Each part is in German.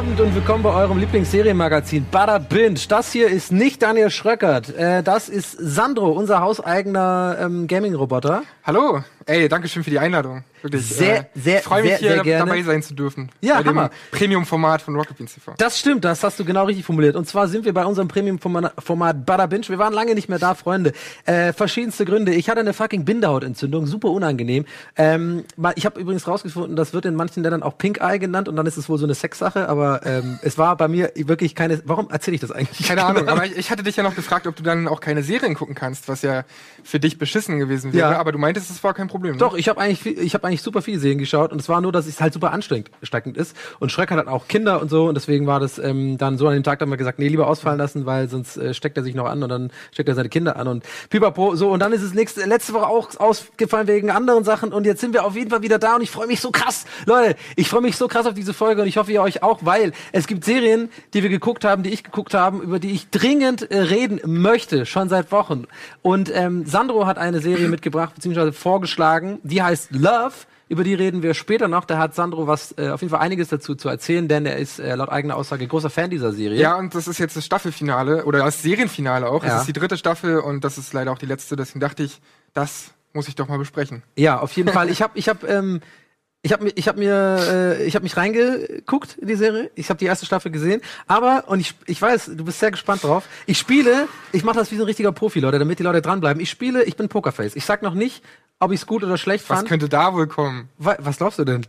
Abend und willkommen bei eurem Lieblingsserienmagazin Bada Binge. Das hier ist nicht Daniel Schröckert, äh, das ist Sandro, unser hauseigener ähm, Gaming-Roboter. Hallo, ey, danke schön für die Einladung. Wirklich, Sehr, äh, sehr, ich freue mich sehr, hier sehr gerne. dabei sein zu dürfen. Ja, bei dem Hammer. Premium-Format von Rocket Beans TV. Das stimmt, das hast du genau richtig formuliert. Und zwar sind wir bei unserem Premium-Format Bada Binge. Wir waren lange nicht mehr da, Freunde. Äh, verschiedenste Gründe. Ich hatte eine fucking Bindehautentzündung, super unangenehm. Ähm, ich habe übrigens rausgefunden, das wird in manchen Ländern auch Pink Eye genannt und dann ist es wohl so eine Sexsache, aber ähm, es war bei mir wirklich keine. Warum erzähle ich das eigentlich? Keine Ahnung, aber ich, ich hatte dich ja noch gefragt, ob du dann auch keine Serien gucken kannst, was ja für dich beschissen gewesen wäre. Ja. Aber du meintest, es war kein Problem. Ne? Doch, ich habe eigentlich, ich habe eigentlich super viele Serien geschaut und es war nur, dass es halt super anstrengend steckend ist. Und Schreck hat halt auch Kinder und so und deswegen war das ähm, dann so an dem Tag dann mal gesagt, nee, lieber ausfallen lassen, weil sonst äh, steckt er sich noch an und dann steckt er seine Kinder an und pipapo, so und dann ist es nächste, letzte Woche auch ausgefallen wegen anderen Sachen und jetzt sind wir auf jeden Fall wieder da und ich freue mich so krass, Leute, ich freue mich so krass auf diese Folge und ich hoffe ihr euch auch, weil es gibt Serien, die wir geguckt haben, die ich geguckt habe, über die ich dringend äh, reden möchte, schon seit Wochen und ähm, Sandro hat eine Serie mitgebracht beziehungsweise vorgeschlagen, die heißt Love. Über die reden wir später noch. Da hat Sandro was äh, auf jeden Fall einiges dazu zu erzählen, denn er ist äh, laut eigener Aussage großer Fan dieser Serie. Ja, und das ist jetzt das Staffelfinale oder das Serienfinale auch. Ja. Es ist die dritte Staffel und das ist leider auch die letzte. Deswegen dachte ich, das muss ich doch mal besprechen. Ja, auf jeden Fall. Ich habe ich hab, ähm, ich habe ich hab mir äh, ich habe mich reingeguckt in die Serie. Ich habe die erste Staffel gesehen, aber und ich ich weiß, du bist sehr gespannt drauf. Ich spiele, ich mache das wie so ein richtiger Profi, Leute, damit die Leute dranbleiben. Ich spiele, ich bin Pokerface. Ich sag noch nicht, ob ich es gut oder schlecht Was fand. könnte da wohl kommen? Wa- was glaubst du denn?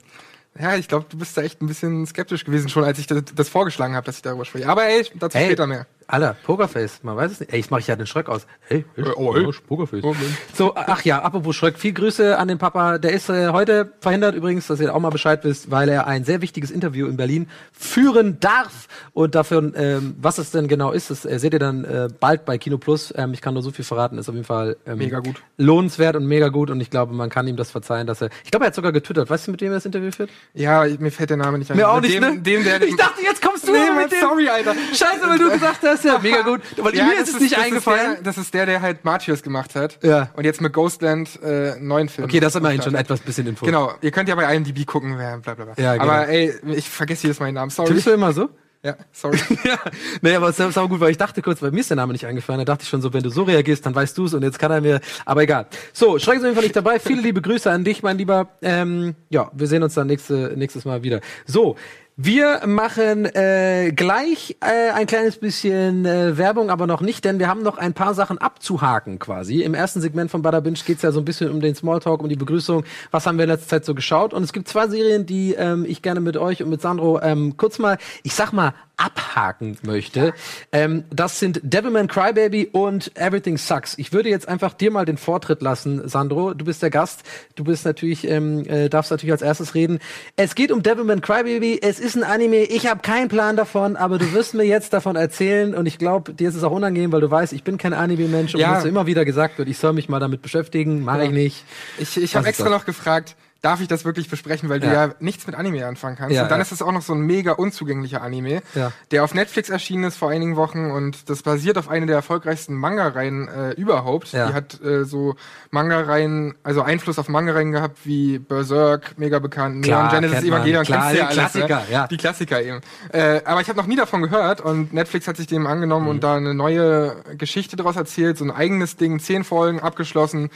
Ja, ich glaube, du bist da echt ein bisschen skeptisch gewesen, schon als ich das, das vorgeschlagen habe, dass ich darüber spreche. Aber ey, dazu Ey, später mehr. Alter, Pokerface, man weiß es nicht. Ey, ich mache ja den Schröck aus. Hey, ich, Äh, oh, ey. ich, Pokerface. Oh, so, ach ja, apropos Schröck, viel Grüße an den Papa. Der ist äh, heute verhindert übrigens, dass ihr auch mal Bescheid wisst, weil er ein sehr wichtiges Interview in Berlin führen darf. Und dafür, ähm, was es denn genau ist, das äh, seht ihr dann äh, bald bei Kino Plus. Ähm, ich kann nur so viel verraten, ist auf jeden Fall ähm, Mega gut. lohnenswert und mega gut. Und ich glaube, man kann ihm das verzeihen, dass er. Ich glaube, er hat sogar getwittert. Weißt du, mit wem er das Interview führt? Ja, mir fällt der Name nicht ein. Mir auch Mit nicht, dem, ne? Dem, der, ich dachte, jetzt kommst du Nee, mit dem. sorry, Alter. Scheiße, weil du gesagt hast, ja, mega gut. Weil Ja, mir ist es nicht das eingefallen. Ist der, das ist der, der halt Martyrs gemacht hat. Ja. Und jetzt mit Ghostland äh, einen neuen Film. Okay, das ist immerhin schon etwas bisschen Info. Genau, ihr könnt ja bei IMDb gucken, wer bla bla bla. Ja, genau. Aber ey, ich vergesse jedes Mal den Namen, sorry. Tippst du immer so? Ja, sorry. ja. Nee, aber es ist auch gut, weil ich dachte kurz, weil mir ist der Name nicht eingefallen. Da dachte ich schon so, wenn du so reagierst, dann weißt du es und jetzt kann er mir. Aber egal. So, Schreck ist auf jeden Fall nicht dabei. Viele liebe Grüße an dich, mein Lieber. Ähm, ja, wir sehen uns dann nächste, nächstes Mal wieder. So. Wir machen äh, gleich äh, ein kleines bisschen äh, Werbung, aber noch nicht, denn wir haben noch ein paar Sachen abzuhaken quasi. Im ersten Segment von Bada Binge geht's ja so ein bisschen um den Smalltalk, um die Begrüßung. Was haben wir in letzter Zeit so geschaut? Und es gibt zwei Serien, die ähm, ich gerne mit euch und mit Sandro ähm, kurz mal, ich sag mal, abhaken möchte. Ähm, das sind Devilman Crybaby und Everything Sucks. Ich würde jetzt einfach dir mal den Vortritt lassen, Sandro. Du bist der Gast. Du bist natürlich, ähm, äh, darfst natürlich als erstes reden. Es geht um Devilman Crybaby. Es ist ein Anime. Ich habe keinen Plan davon, aber du wirst mir jetzt davon erzählen und ich glaube, dir ist es auch unangenehm, weil du weißt, ich bin kein Anime-Mensch und Ja. mir immer wieder gesagt wird, ich soll mich mal damit beschäftigen. Mache ich Ja. nicht. Ich, ich habe extra noch gefragt, darf ich das wirklich besprechen, weil du Ja. ja nichts mit Anime anfangen kannst. Ja, und dann ja. ist es auch noch so ein mega unzugänglicher Anime, Ja. der auf Netflix erschienen ist vor einigen Wochen und das basiert auf einer der erfolgreichsten Manga-Reihen äh, überhaupt. Ja. Die hat äh, so Manga-Reihen, also Einfluss auf Manga-Reihen gehabt, wie Berserk, mega bekannt, Neon Genesis. Evangelion, Klar, kennst du ja die alles, Klassiker, ne? ja. Die Klassiker eben. Äh, aber ich habe noch nie davon gehört und Netflix hat sich dem angenommen Mhm. und da eine neue Geschichte daraus erzählt, so ein eigenes Ding, zehn Folgen abgeschlossen,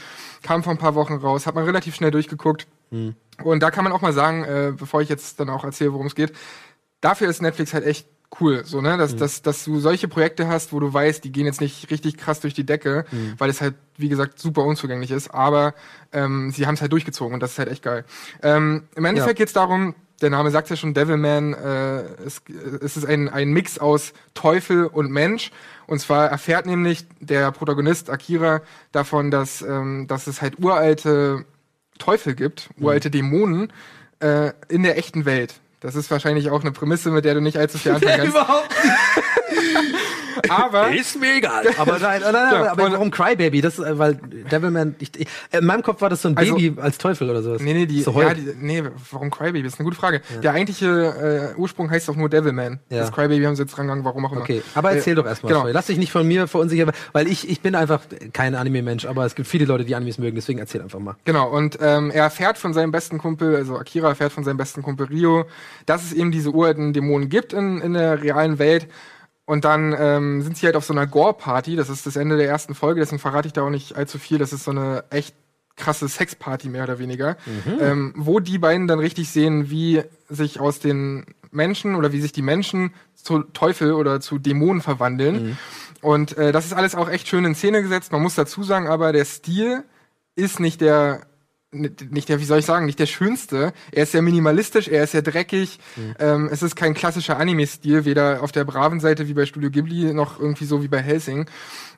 kam vor ein paar Wochen raus, hat man relativ schnell durchgeguckt. Mhm. Und da kann man auch mal sagen, äh, bevor ich jetzt dann auch erzähle, worum es geht, dafür ist Netflix halt echt cool, so, ne, Mhm. dass, dass, dass du solche Projekte hast, wo du weißt, die gehen jetzt nicht richtig krass durch die Decke, Mhm. weil es halt, wie gesagt, super unzugänglich ist, aber ähm, sie haben es halt durchgezogen und das ist halt echt geil. Ähm, Im Endeffekt Ja. geht's darum, der Name sagt ja schon, Devilman, äh, es, es ist ein, ein Mix aus Teufel und Mensch. Und zwar erfährt nämlich der Protagonist Akira davon, dass, ähm, dass es halt uralte Teufel gibt, uralte Dämonen äh, in der echten Welt. Das ist wahrscheinlich auch eine Prämisse, mit der du nicht allzu viel anfangen kannst. Überhaupt Aber Ist mir egal. Aber nein, nein, nein, Ja, aber warum Crybaby? Das, äh, weil Devilman, ich, ich, äh, in meinem Kopf war das so ein Also- Baby als Teufel oder sowas. Nee, nee, die, so ja, die, nee, warum Crybaby? Das ist eine gute Frage. Der eigentliche äh, Ursprung heißt doch nur Devilman. Ja. Das Crybaby haben sie jetzt drangegangen, warum auch immer. Okay, aber erzähl Äh, doch erstmal. Genau. Lass dich nicht von mir verunsichern, weil ich, ich bin einfach kein Anime-Mensch, aber es gibt viele Leute, die Animes mögen, deswegen erzähl einfach mal. Genau, und ähm, er erfährt von seinem besten Kumpel, also Akira erfährt von seinem besten Kumpel Rio, dass es eben diese uralten Dämonen gibt in, in der realen Welt. Und dann ähm, sind sie halt auf so einer Gore-Party, das ist das Ende der ersten Folge, deswegen verrate ich da auch nicht allzu viel. Das ist so eine echt krasse Sexparty mehr oder weniger, ähm, wo die beiden dann richtig sehen, wie sich aus den Menschen oder wie sich die Menschen zu Teufel oder zu Dämonen verwandeln. Und äh, das ist alles auch echt schön in Szene gesetzt. Man muss dazu sagen, aber der Stil ist nicht der nicht der, wie soll ich sagen, nicht der schönste. Er ist sehr minimalistisch, er ist sehr dreckig. Ähm, es ist kein klassischer Anime-Stil, weder auf der braven Seite wie bei Studio Ghibli noch irgendwie so wie bei Helsing.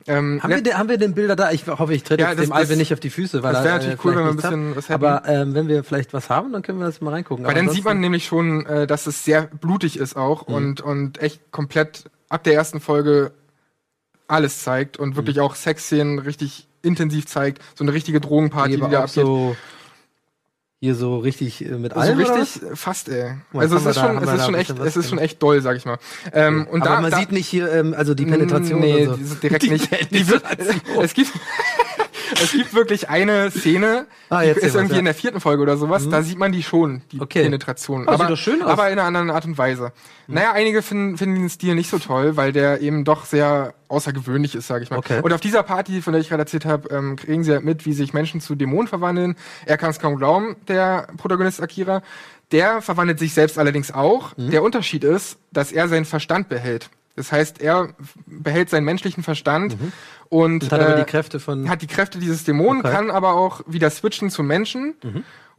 Ähm, Haben wir, den, haben wir den Bilder da? Ich hoffe, ich trete Ja, jetzt das- dem Alvin nicht auf die Füße, weil das wäre natürlich cool, vielleicht wenn wir ein bisschen was hätten. Aber ähm, wenn wir vielleicht was haben, dann können wir das mal reingucken. Weil Aber dann sieht man nämlich schon, äh, dass es sehr blutig ist auch Mhm. und, und echt komplett ab der ersten Folge alles zeigt und Mhm. wirklich auch Sexszenen richtig intensiv zeigt. So eine richtige Drogenparty, die die da abgeht. so hier so richtig äh, mit So allem oder richtig, fast, ey. Mal, Also es ist da- schon, es ist schon echt, es ist schon echt doll, sag ich mal. Ähm, und aber da, man da, sieht nicht hier ähm, also die Penetration Nee, so. die ist direkt nicht. Die wird, es gibt, es gibt wirklich eine Szene, Ah, die ist irgendwie ja. in der vierten Folge oder sowas, da sieht man die schon, die Okay. Penetration. Oh, aber, aber in einer anderen Art und Weise. Naja, einige finden, finden den Stil nicht so toll, weil der eben doch sehr außergewöhnlich ist, sag ich mal. Okay. Und auf dieser Party, von der ich gerade erzählt habe, ähm, kriegen sie halt mit, wie sich Menschen zu Dämonen verwandeln. Er kann es kaum glauben, der Protagonist Akira. Der verwandelt sich selbst allerdings auch. Mhm. Der Unterschied ist, dass er seinen Verstand behält. Das heißt, er behält seinen menschlichen Verstand und, Und hat aber äh, die Kräfte von hat die Kräfte dieses Dämonen, Okay. Mhm. kann aber auch wieder switchen zum Menschen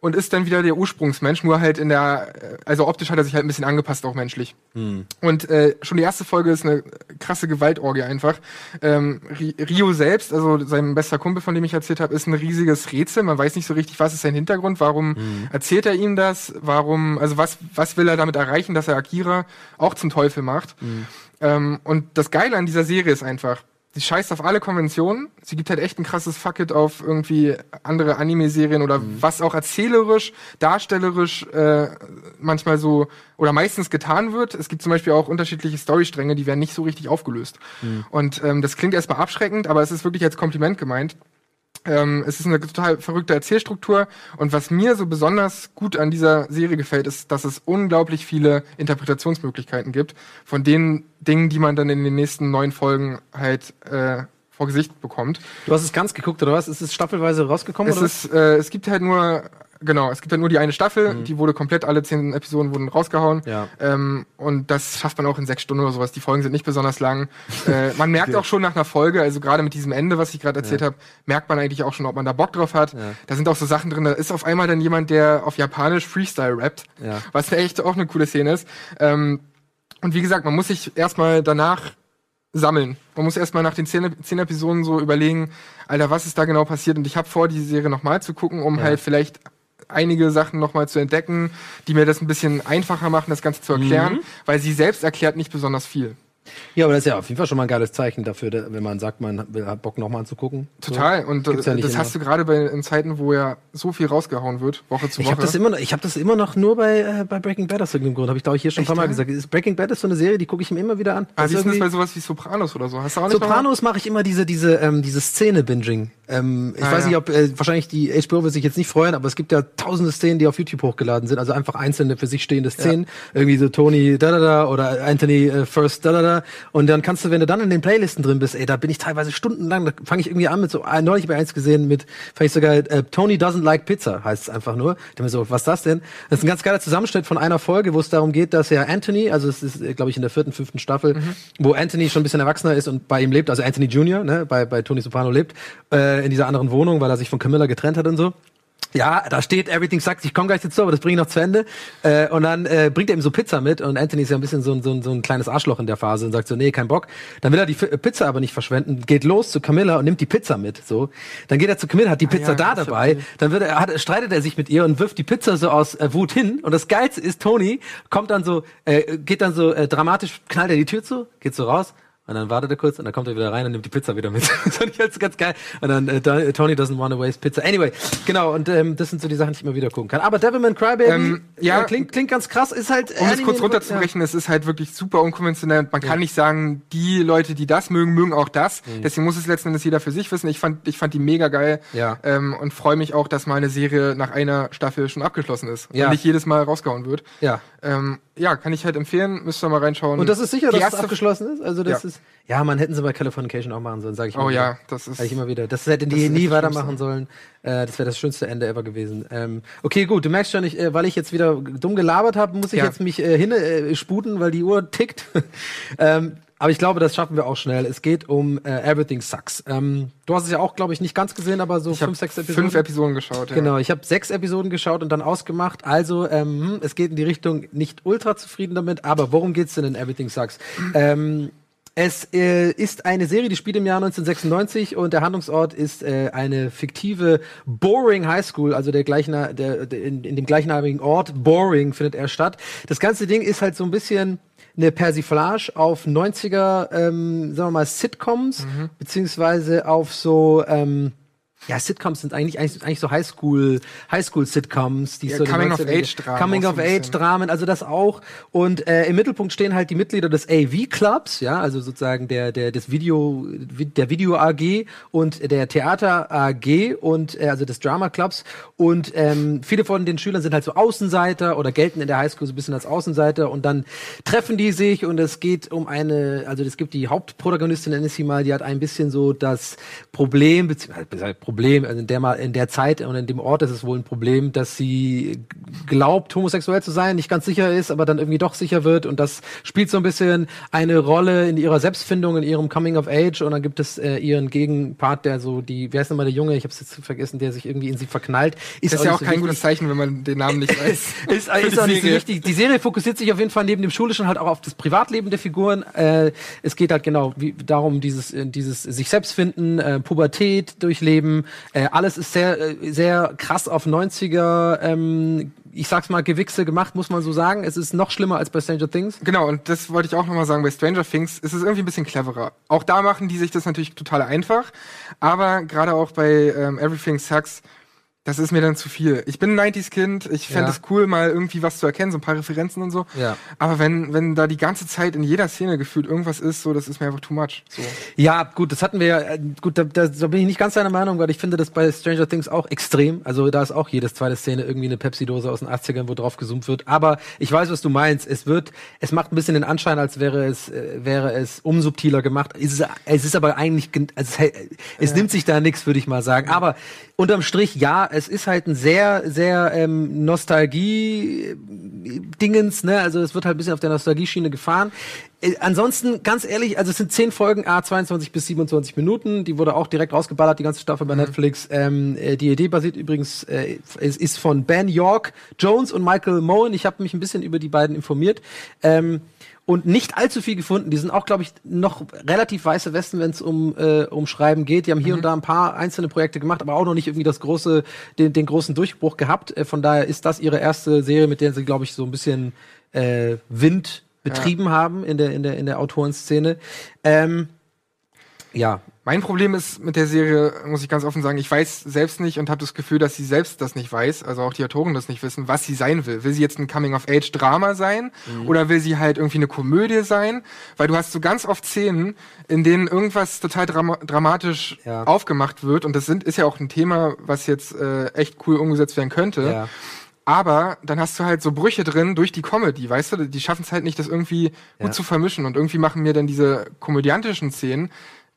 und ist dann wieder der Ursprungsmensch, nur halt in der, äh, also optisch hat er sich halt ein bisschen angepasst, auch menschlich. Mhm. Und äh, schon die erste Folge ist eine krasse Gewaltorgie einfach. Ähm, Ri- Rio selbst, also sein bester Kumpel, von dem ich erzählt habe, ist ein riesiges Rätsel. Man weiß nicht so richtig, was ist sein Hintergrund, warum Mhm. erzählt er ihm das, warum, also was, was will er damit erreichen, dass er Akira auch zum Teufel macht. Ähm, und das Geile an dieser Serie ist einfach, sie scheißt auf alle Konventionen. Sie gibt halt echt ein krasses Fucket auf irgendwie andere Anime-Serien oder Mhm. was auch erzählerisch, darstellerisch äh, manchmal so oder meistens getan wird. Es gibt zum Beispiel auch unterschiedliche Storystränge, die werden nicht so richtig aufgelöst. Mhm. Und ähm, das klingt erstmal abschreckend, aber es ist wirklich als Kompliment gemeint. Ähm, es ist eine total verrückte Erzählstruktur und was mir so besonders gut an dieser Serie gefällt, ist, dass es unglaublich viele Interpretationsmöglichkeiten gibt von den Dingen, die man dann in den nächsten neun Folgen halt äh, vor Gesicht bekommt. Du hast es ganz geguckt oder was? Ist es staffelweise rausgekommen Es oder? ist, äh, es gibt halt nur, genau, es gibt halt nur die eine Staffel, die wurde komplett, alle zehn Episoden wurden rausgehauen. Mhm. Ja. Ähm, und das schafft man auch in sechs Stunden oder sowas. Die Folgen sind nicht besonders lang. äh, man merkt auch schon nach einer Folge, also gerade mit diesem Ende, was ich gerade erzählt habe, merkt man eigentlich auch schon, ob man da Bock drauf hat. Ja. Da sind auch so Sachen drin, da ist auf einmal dann jemand, der auf Japanisch Freestyle rappt, Ja. was echt auch eine coole Szene ist. Ähm, und wie gesagt, man muss sich erstmal danach sammeln. Man muss erstmal nach den zehn, zehn Episoden so überlegen, Alter, was ist da genau passiert? Und ich habe vor, die Serie nochmal zu gucken, um Ja. halt vielleicht einige Sachen nochmal zu entdecken, die mir das ein bisschen einfacher machen, das Ganze zu erklären, Mhm. weil sie selbst erklärt nicht besonders viel. Ja, aber das ist ja auf jeden Fall schon mal ein geiles Zeichen dafür, da- wenn man sagt, man will- hat Bock nochmal anzugucken. Total. Und äh, ja nicht das immer. hast du gerade bei in Zeiten, wo ja so viel rausgehauen wird, Woche zu Ich Woche. habe das immer noch, ich habe das immer noch nur bei, äh, bei Breaking Bad aus irgendeinem Grund. Habe ich glaube ich hier schon ein paar Echt, Mal ja? gesagt. Ist Breaking Bad ist so eine Serie, die gucke ich mir immer wieder an. ah, wie ist das bei sowas wie Sopranos oder so? Hast du auch nicht Sopranos mache ich immer diese diese ähm, diese Szene Binging. Ähm, ich Ah, weiß ja. nicht, ob äh, wahrscheinlich die HBO wird sich jetzt nicht freuen, aber es gibt ja tausende Szenen, die auf YouTube hochgeladen sind, also einfach einzelne für sich stehende Szenen, irgendwie so Tony da da da oder Anthony äh, First da da da und dann kannst du, wenn du dann in den Playlisten drin bist, ey, da bin ich teilweise stundenlang, da fange ich irgendwie an mit so äh, neulich bei eins gesehen mit fand ich sogar äh, Tony doesn't like pizza heißt es einfach nur. Ich mir so, was ist das denn? Das ist ein ganz geiler Zusammenschnitt von einer Folge, wo es darum geht, dass ja Anthony, also es ist glaube ich in der vierten, fünften Staffel, wo Anthony schon ein bisschen erwachsener ist und bei ihm lebt, also Anthony Jr., ne, bei, bei Tony Soprano lebt, äh, in dieser anderen Wohnung, weil er sich von Camilla getrennt hat und so. Ja, da steht Everything Sucks, ich komme gleich dazu, aber das bringe ich noch zu Ende. Äh, und dann äh, bringt er ihm so Pizza mit und Anthony ist ja ein bisschen so, ein- so, ein- so ein kleines Arschloch in der Phase und sagt so, nee, kein Bock. Dann will er die Fi- Pizza aber nicht verschwenden, geht los zu Camilla und nimmt die Pizza mit. So, Dann geht er zu Camilla, hat die Pizza ja, da dabei, dann wird er, hat, streitet er sich mit ihr und wirft die Pizza so aus äh, Wut hin. Und das Geilste ist, Tony kommt dann so, äh, geht dann so äh, dramatisch, knallt er die Tür zu, geht so raus Und dann wartet er kurz und dann kommt er wieder rein und nimmt die Pizza wieder mit. das fand ich jetzt ganz geil. Und dann äh, Tony doesn't want to waste Pizza. Anyway, genau, und ähm, das sind so die Sachen, die ich immer wieder gucken kann. Aber Devilman Crybaby, ähm, ja, äh, klingt, klingt ganz krass, ist halt. Um es kurz runterzubrechen, ja. es ist halt wirklich super unkonventionell. Man kann ja. nicht sagen, die Leute, die das mögen, mögen auch das. Mhm. Deswegen muss es letzten Endes jeder für sich wissen. Ich fand, ich fand die mega geil. Ja. Ähm, und freue mich auch, dass mal eine Serie nach einer Staffel schon abgeschlossen ist. Ja. Und nicht jedes Mal rausgehauen wird. Ja. Ähm, ja, kann ich halt empfehlen, müsst ihr mal reinschauen. Und das ist sicher, die dass es abgeschlossen ist? Also das ja. ist. Ja, man hätten sie bei Californication auch machen sollen, sage ich Oh wieder. ja, das ist. Sag ich immer wieder. Das hätten die nie weitermachen sollen. Äh, das wäre das schönste Ende ever gewesen. Ähm, okay, gut, du merkst schon, ich, äh, weil ich jetzt wieder dumm gelabert habe, muss ich ja. jetzt mich äh, hin äh, sputen, weil die Uhr tickt. ähm, aber ich glaube, das schaffen wir auch schnell. Es geht um äh, Everything Sucks. Ähm, du hast es ja auch, glaube ich, nicht ganz gesehen, aber so ich fünf, sechs Episoden. Fünf Episoden geschaut, ja. Genau, ich habe sechs Episoden geschaut und dann ausgemacht. Also, ähm, hm, es geht in die Richtung nicht ultra zufrieden damit, aber worum geht's denn in Everything Sucks? ähm, es äh, ist eine Serie, die spielt im Jahr 1996 und der Handlungsort ist äh, eine fiktive Boring High School, also der gleichen, der, der in, in dem gleichnamigen Ort Boring findet er statt. Das ganze Ding ist halt so ein bisschen eine Persiflage auf 90er, ähm, sagen wir mal, Sitcoms, mhm. beziehungsweise auf so, ähm, ja, Sitcoms sind eigentlich eigentlich, eigentlich so Highschool Highschool Sitcoms, die ja, so Coming of Age Dramen, Coming of Age Dramen, also das auch. Und äh, im Mittelpunkt stehen halt die Mitglieder des AV Clubs, ja, also sozusagen der der des Video der Video AG und der Theater AG und äh, also des Drama Clubs. Und ähm, viele von den Schülern sind halt so Außenseiter oder gelten in der Highschool so ein bisschen als Außenseiter. Und dann treffen die sich und es geht um eine also es gibt die Hauptprotagonistin nenne ich sie mal, die hat ein bisschen so das Problem beziehungsweise Problem, also in der mal in der Zeit und in dem Ort ist es wohl ein Problem, dass sie glaubt, homosexuell zu sein, nicht ganz sicher ist, aber dann irgendwie doch sicher wird und das spielt so ein bisschen eine Rolle in ihrer Selbstfindung, in ihrem Coming of Age und dann gibt es äh, ihren Gegenpart, der so die, wer ist nochmal der Junge, ich habe es jetzt vergessen, der sich irgendwie in sie verknallt. Ist das ist ja auch, so kein wichtig. gutes Zeichen, wenn man den Namen nicht weiß. ist, ist auch nicht so wichtig. Die Serie fokussiert sich auf jeden Fall neben dem Schulischen halt auch auf das Privatleben der Figuren. Äh, es geht halt genau wie, darum, dieses, dieses sich selbst finden, äh, Pubertät durchleben, äh, alles ist sehr, äh, sehr krass auf 90er, ähm, ich sag's mal, Gewichse gemacht, muss man so sagen. Es ist noch schlimmer als bei Stranger Things. Genau, und das wollte ich auch nochmal sagen. Bei Stranger Things ist es irgendwie ein bisschen cleverer. Auch da machen die sich das natürlich total einfach. Aber gerade auch bei ähm, Everything Sucks das ist mir dann zu viel. Ich bin ein 90s-Kind, ich fände es cool, mal irgendwie was zu erkennen, so ein paar Referenzen und so. Ja. Aber wenn, wenn da die ganze Zeit in jeder Szene gefühlt irgendwas ist, so, das ist mir einfach too much. So. Ja, gut, das hatten wir ja, äh, gut, da, da, da bin ich nicht ganz deiner Meinung, weil ich finde das bei Stranger Things auch extrem. Also da ist auch jedes zweite Szene irgendwie eine Pepsi-Dose aus den 80ern, wo drauf gezoomt wird. Aber ich weiß, was du meinst. Es wird, es macht ein bisschen den Anschein, als wäre es, äh, wäre es umsubtiler gemacht. Es ist, es ist aber eigentlich, also es, es ja. nimmt sich da nichts, würde ich mal sagen. Aber unterm Strich, ja, es ist halt ein sehr, sehr ähm, Nostalgie-Dingens, ne? Also es wird halt ein bisschen auf der Nostalgie-Schiene gefahren. Äh, ansonsten, ganz ehrlich, also es sind zehn Folgen, a 22 bis 27 Minuten. Die wurde auch direkt rausgeballert, die ganze Staffel bei mhm. Netflix. Ähm, äh, die Idee basiert übrigens, äh, es ist von Ben York Jones und Michael Moen. Ich habe mich ein bisschen über die beiden informiert. Ähm, und nicht allzu viel gefunden. Die sind auch, glaube ich, noch relativ weiße Westen, wenn es um, äh, um Schreiben geht. Die haben hier mhm. und da ein paar einzelne Projekte gemacht, aber auch noch nicht irgendwie das große, den, den großen Durchbruch gehabt. Äh, von daher ist das ihre erste Serie, mit der sie, glaube ich, so ein bisschen äh, Wind betrieben ja. haben in der, in der, in der Autorenszene. Ähm, ja, mein Problem ist mit der Serie, muss ich ganz offen sagen, ich weiß selbst nicht und habe das Gefühl, dass sie selbst das nicht weiß, also auch die Autoren das nicht wissen, was sie sein will. Will sie jetzt ein Coming-of-Age-Drama sein mhm. oder will sie halt irgendwie eine Komödie sein? Weil du hast so ganz oft Szenen, in denen irgendwas total dram dramatisch ja. aufgemacht wird und das sind, ist ja auch ein Thema, was jetzt äh, echt cool umgesetzt werden könnte. Ja. Aber dann hast du halt so Brüche drin durch die Comedy, weißt du? Die schaffen es halt nicht, das irgendwie ja. gut zu vermischen. Und irgendwie machen mir dann diese komödiantischen Szenen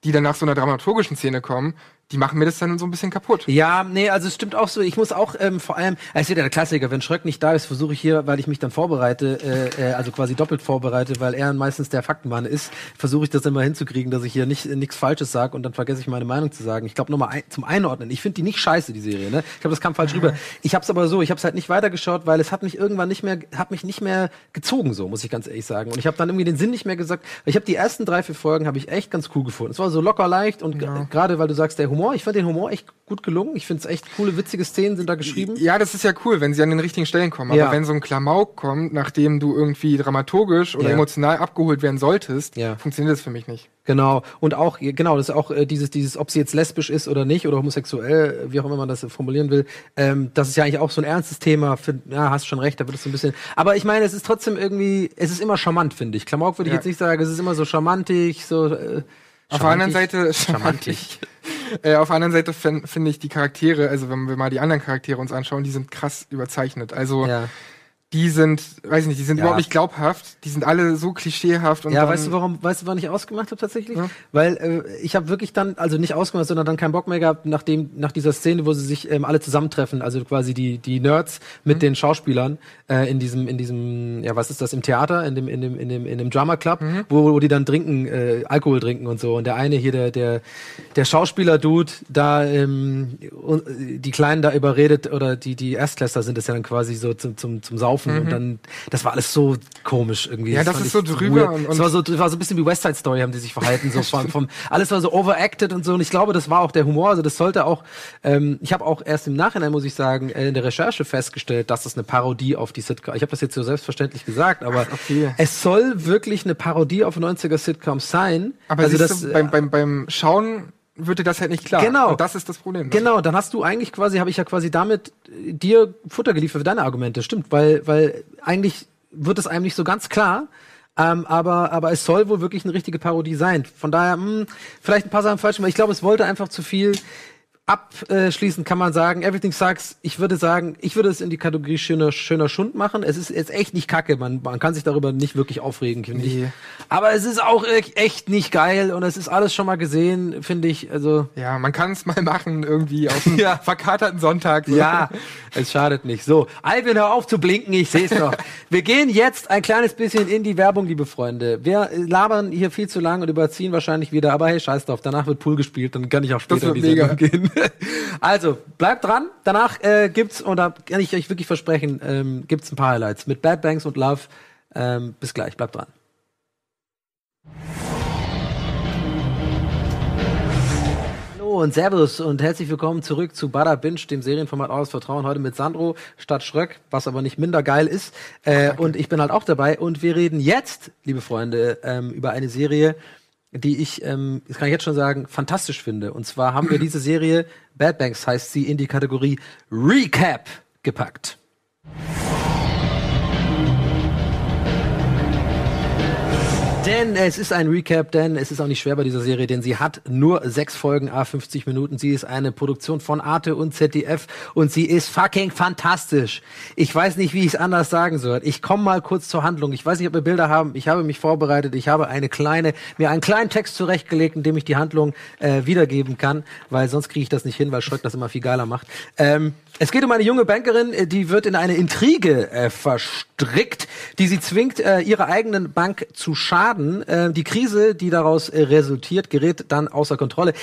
die dann nach so einer dramaturgischen Szene kommen, die machen mir das dann so ein bisschen kaputt. Ja, nee, also es stimmt auch so. Ich muss auch ähm, vor allem, es wird ja der Klassiker, wenn Schröck nicht da ist, versuche ich hier, weil ich mich dann vorbereite, äh, äh, also quasi doppelt vorbereite, weil er meistens der Faktenmann ist, versuche ich das immer hinzukriegen, dass ich hier nicht nichts Falsches sage und dann vergesse ich meine Meinung zu sagen. Ich glaube nochmal ein, zum Einordnen. Ich finde die nicht scheiße, die Serie. Ne? Ich glaube, das kam falsch rüber. Ich habe es aber so, ich habe es halt nicht weitergeschaut, weil es hat mich irgendwann nicht mehr, hat mich nicht mehr gezogen, so muss ich ganz ehrlich sagen. Und ich habe dann irgendwie den Sinn nicht mehr gesagt. Ich habe die ersten drei vier Folgen habe ich echt ganz cool gefunden. Es war so locker leicht und ja. gerade weil du sagst, der Humor Humor. Ich fand den Humor echt gut gelungen. Ich finde es echt coole, witzige Szenen sind da geschrieben. Ja, das ist ja cool, wenn sie an den richtigen Stellen kommen. Aber Ja. wenn so ein Klamauk kommt, nachdem du irgendwie dramaturgisch oder Ja. emotional abgeholt werden solltest, Ja. funktioniert das für mich nicht. Genau. Und auch, genau, das ist auch äh, dieses, dieses, ob sie jetzt lesbisch ist oder nicht oder homosexuell, wie auch immer man das formulieren will, ähm, das ist ja eigentlich auch so ein ernstes Thema. Für, ja, hast schon recht, da wird es so ein bisschen. Aber ich meine, es ist trotzdem irgendwie, es ist immer charmant, finde ich. Klamauk würde ich jetzt nicht sagen, es ist immer so charmantig, so. Äh, Auf der anderen charmantig. Seite, Charmantig. Äh, auf der anderen Seite fin- finde ich die Charaktere, also wenn wir mal die anderen Charaktere uns anschauen, die sind krass überzeichnet. Also Ja. Die sind, weiß ich nicht, die sind Ja. überhaupt nicht glaubhaft, die sind alle so klischeehaft und Ja, weißt du warum, weißt du, wann ich ausgemacht habe tatsächlich? Ja. Weil äh, ich habe wirklich dann, also nicht ausgemacht, sondern dann keinen Bock mehr gehabt, nachdem, nach dieser Szene, wo sie sich ähm, alle zusammentreffen, also quasi die, die Nerds mit Mhm. den Schauspielern äh, in diesem, in diesem, ja, was ist das, im Theater, in dem, in dem, in dem, in dem Drama Club, Mhm. wo, wo die dann trinken, äh, Alkohol trinken und so. Und der eine hier, der, der, der Schauspieler-Dude, da ähm, äh, die Kleinen da überredet, oder die, die Erstklässler sind das ja dann quasi so zum, zum, zum Saufen und dann, das war alles so komisch irgendwie. Mhm. Ja, das fand ist so drüber weird. und- Das war so, das war so ein bisschen wie West Side Story, haben die sich verhalten, so vom, vom alles war so overacted und so. Und ich glaube, das war auch der Humor. Also das sollte auch. Ähm, ich habe auch erst im Nachhinein muss ich sagen äh, in der Recherche festgestellt, dass das eine Parodie auf die Sitcom. Ich habe das jetzt so selbstverständlich gesagt, aber okay. es soll wirklich eine Parodie auf 90er Sitcoms sein. aber also das, du, beim, beim, beim Schauen wird dir das halt nicht klar. Genau. Und das ist das Problem. Genau, dann hast du eigentlich quasi, habe ich ja quasi damit äh, dir Futter geliefert für deine Argumente. Stimmt, weil, weil eigentlich wird es einem nicht so ganz klar. Ähm, aber, aber es soll wohl wirklich eine richtige Parodie sein. Von daher, mh, vielleicht ein paar Sachen falsch, aber ich glaube, es wollte einfach zu viel. Abschließend kann man sagen, Everything Sucks. Ich würde sagen, ich würde es in die Kategorie schöner, schöner Schund machen. Es ist jetzt echt nicht kacke. Man, man kann sich darüber nicht wirklich aufregen, finde ich. Nee. Aber es ist auch e- echt nicht geil und es ist alles schon mal gesehen, finde ich. Also, Ja, man kann es mal machen, irgendwie auf einen Ja. verkaterten Sonntag. so. Ja, es schadet nicht. So, Alvin, hör auf zu blinken, ich sehe es doch. Wir gehen jetzt ein kleines bisschen in die Werbung, liebe Freunde. Wir äh, labern hier viel zu lang und überziehen wahrscheinlich wieder, aber hey, scheiß drauf, danach wird Pool gespielt, dann kann ich auch später in die mega. Sendung gehen. Also, bleibt dran, danach äh, gibt's, und da kann ich euch wirklich versprechen, ähm, gibt's ein paar Highlights mit Bad Banks und Love. Ähm, bis gleich, bleibt dran. Hallo und Servus und herzlich willkommen zurück zu Bada Binge, dem Serienformat aus Vertrauen. Heute mit Sandro statt Schröck, was aber nicht minder geil ist. Äh, und ich bin halt auch dabei. Und wir reden jetzt, liebe Freunde, ähm, über eine Serie, die ich, ähm, das kann ich jetzt schon sagen, fantastisch finde. Und zwar haben wir diese Serie, Bad Banks heißt sie, in die Kategorie Recap gepackt. Denn es ist ein Recap, denn es ist auch nicht schwer bei dieser Serie, denn sie hat nur sechs Folgen, a 50 Minuten. Sie ist eine Produktion von Arte und ZDF und sie ist fucking fantastisch. Ich weiß nicht, wie ich es anders sagen soll. Ich komme mal kurz zur Handlung. Ich weiß nicht, ob wir Bilder haben. Ich habe mich vorbereitet. Ich habe eine kleine, mir einen kleinen Text zurechtgelegt, in dem ich die Handlung äh, wiedergeben kann, weil sonst kriege ich das nicht hin, weil Schröck das immer viel geiler macht. Ähm, es geht um eine junge Bankerin, äh, die wird in eine Intrige äh, verstrickt, die sie zwingt, äh, ihrer eigenen Bank zu schaden. Äh, die Krise, die daraus äh, resultiert, gerät dann außer Kontrolle.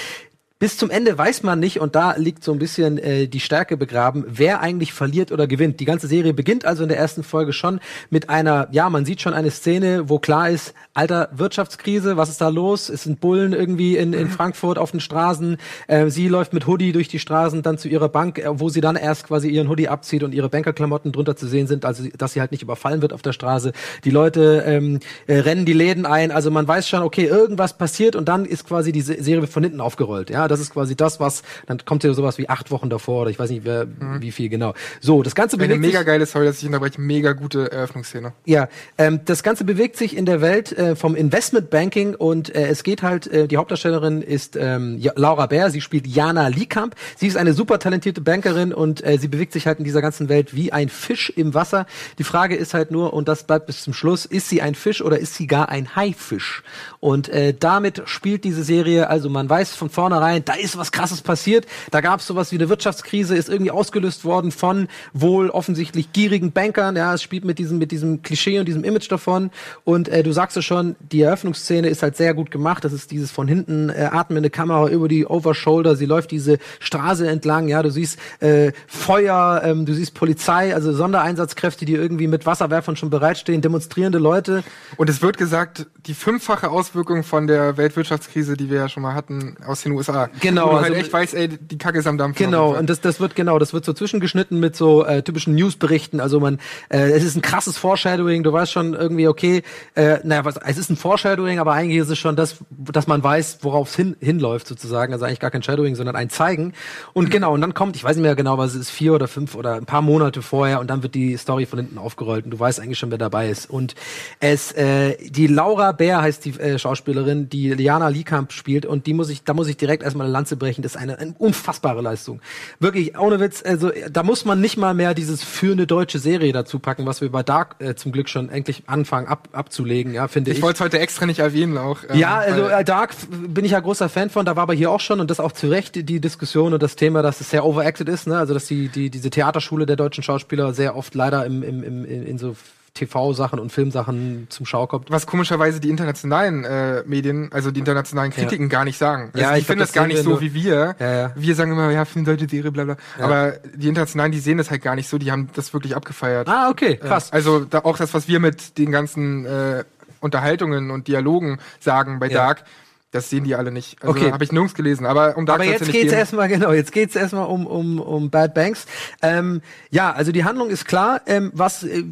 Bis zum Ende weiß man nicht, und da liegt so ein bisschen äh, die Stärke begraben, wer eigentlich verliert oder gewinnt. Die ganze Serie beginnt also in der ersten Folge schon mit einer, ja, man sieht schon eine Szene, wo klar ist, alter Wirtschaftskrise, was ist da los? Es sind Bullen irgendwie in, in Frankfurt auf den Straßen. Äh, sie läuft mit Hoodie durch die Straßen dann zu ihrer Bank, äh, wo sie dann erst quasi ihren Hoodie abzieht und ihre Bankerklamotten drunter zu sehen sind, also dass sie halt nicht überfallen wird auf der Straße. Die Leute ähm, äh, rennen die Läden ein, also man weiß schon, okay, irgendwas passiert und dann ist quasi die Se- Serie von hinten aufgerollt. Ja, das ist quasi das, was, dann kommt ja sowas wie acht Wochen davor oder ich weiß nicht, wer, wie viel genau. So, das Ganze Eine bewegt mega sich, geile, sorry, dass ich unterbreche, mega gute Eröffnungsszene. ja, ähm, das Ganze bewegt sich in der Welt äh, vom Investmentbanking und äh, es geht halt, äh, die Hauptdarstellerin ist ähm, Laura Bär, sie spielt Jana Liekamp. Sie ist eine super talentierte Bankerin und äh, sie bewegt sich halt in dieser ganzen Welt wie ein Fisch im Wasser. Die Frage ist halt nur, und das bleibt bis zum Schluss, ist sie ein Fisch oder ist sie gar ein Haifisch? Und äh, damit spielt diese Serie, also man weiß von vornherein, da ist was krasses passiert, da gab es sowas wie eine Wirtschaftskrise, ist irgendwie ausgelöst worden von wohl offensichtlich gierigen Bankern, ja, es spielt mit diesem, mit diesem Klischee und diesem Image davon. Und äh, du sagst es schon, die Eröffnungsszene ist halt sehr gut gemacht, das ist dieses von hinten äh, atmende Kamera über die Overshoulder, sie läuft diese Straße entlang, ja, du siehst äh, Feuer, ähm, du siehst Polizei, also Sondereinsatzkräfte, die irgendwie mit Wasserwerfern schon bereitstehen, demonstrierende Leute, Und es wird gesagt, die fünffache Auswirkung von der Weltwirtschaftskrise, die wir ja schon mal hatten, aus den USA. Genau, Wo du also- halt echt weißt, ey, die Kacke ist am Dampfen. Genau, und das, das wird genau, das wird so zwischengeschnitten mit so äh, typischen Newsberichten. Also man, äh, es ist ein krasses Foreshadowing. Du weißt schon irgendwie, okay, äh, naja, was, es ist ein Foreshadowing, aber eigentlich ist es schon das, dass man weiß, worauf es hin, hinläuft sozusagen. Also eigentlich gar kein Shadowing, sondern ein Zeigen. Und genau, und dann kommt, ich weiß nicht mehr genau, was es ist, vier oder fünf oder ein paar Monate vorher, und dann wird die Story von hinten aufgerollt und du weißt eigentlich schon, wer dabei ist. Und es, äh, die Laura Bär heißt die äh, Schauspielerin, die Liana Liekamp spielt, und die muss ich, da muss ich direkt erstmal eine Lanze brechen. Das ist eine, eine unfassbare Leistung. Wirklich, ohne Witz, also da muss man nicht mal mehr dieses für eine deutsche Serie dazu packen, was wir bei Dark äh, zum Glück schon endlich anfangen ab, abzulegen, ja, finde ich. Ich wollte es heute extra nicht erwähnen auch. ähm, Ja, also äh, Dark bin ich ja großer Fan von, da war aber hier auch schon und das auch zu Recht die Diskussion und das Thema, dass es sehr overacted ist, ne? Also dass die, die diese Theaterschule der deutschen Schauspieler sehr oft leider im, im, im, in so TV-Sachen und Filmsachen zum Schau kommt. was komischerweise die internationalen äh, Medien, also die internationalen Kritiken gar nicht sagen. Ja, also die ich finden das das gar nicht so nur- wie wir. Ja, ja. Wir sagen immer, ja, für eine deutsche Serie, bla bla. Aber die internationalen, die sehen das halt gar nicht so, die haben das wirklich abgefeiert. Ah, okay, krass. Also da, auch das, was wir mit den ganzen äh, Unterhaltungen und Dialogen sagen bei Ja. Dark, das sehen die alle nicht. Also Okay. habe ich nirgends gelesen. Aber um Dark Aber jetzt geht's erstmal, genau, jetzt geht's erstmal um, um, um Bad Banks. Ähm, ja, also die Handlung ist klar. Ähm, was, äh,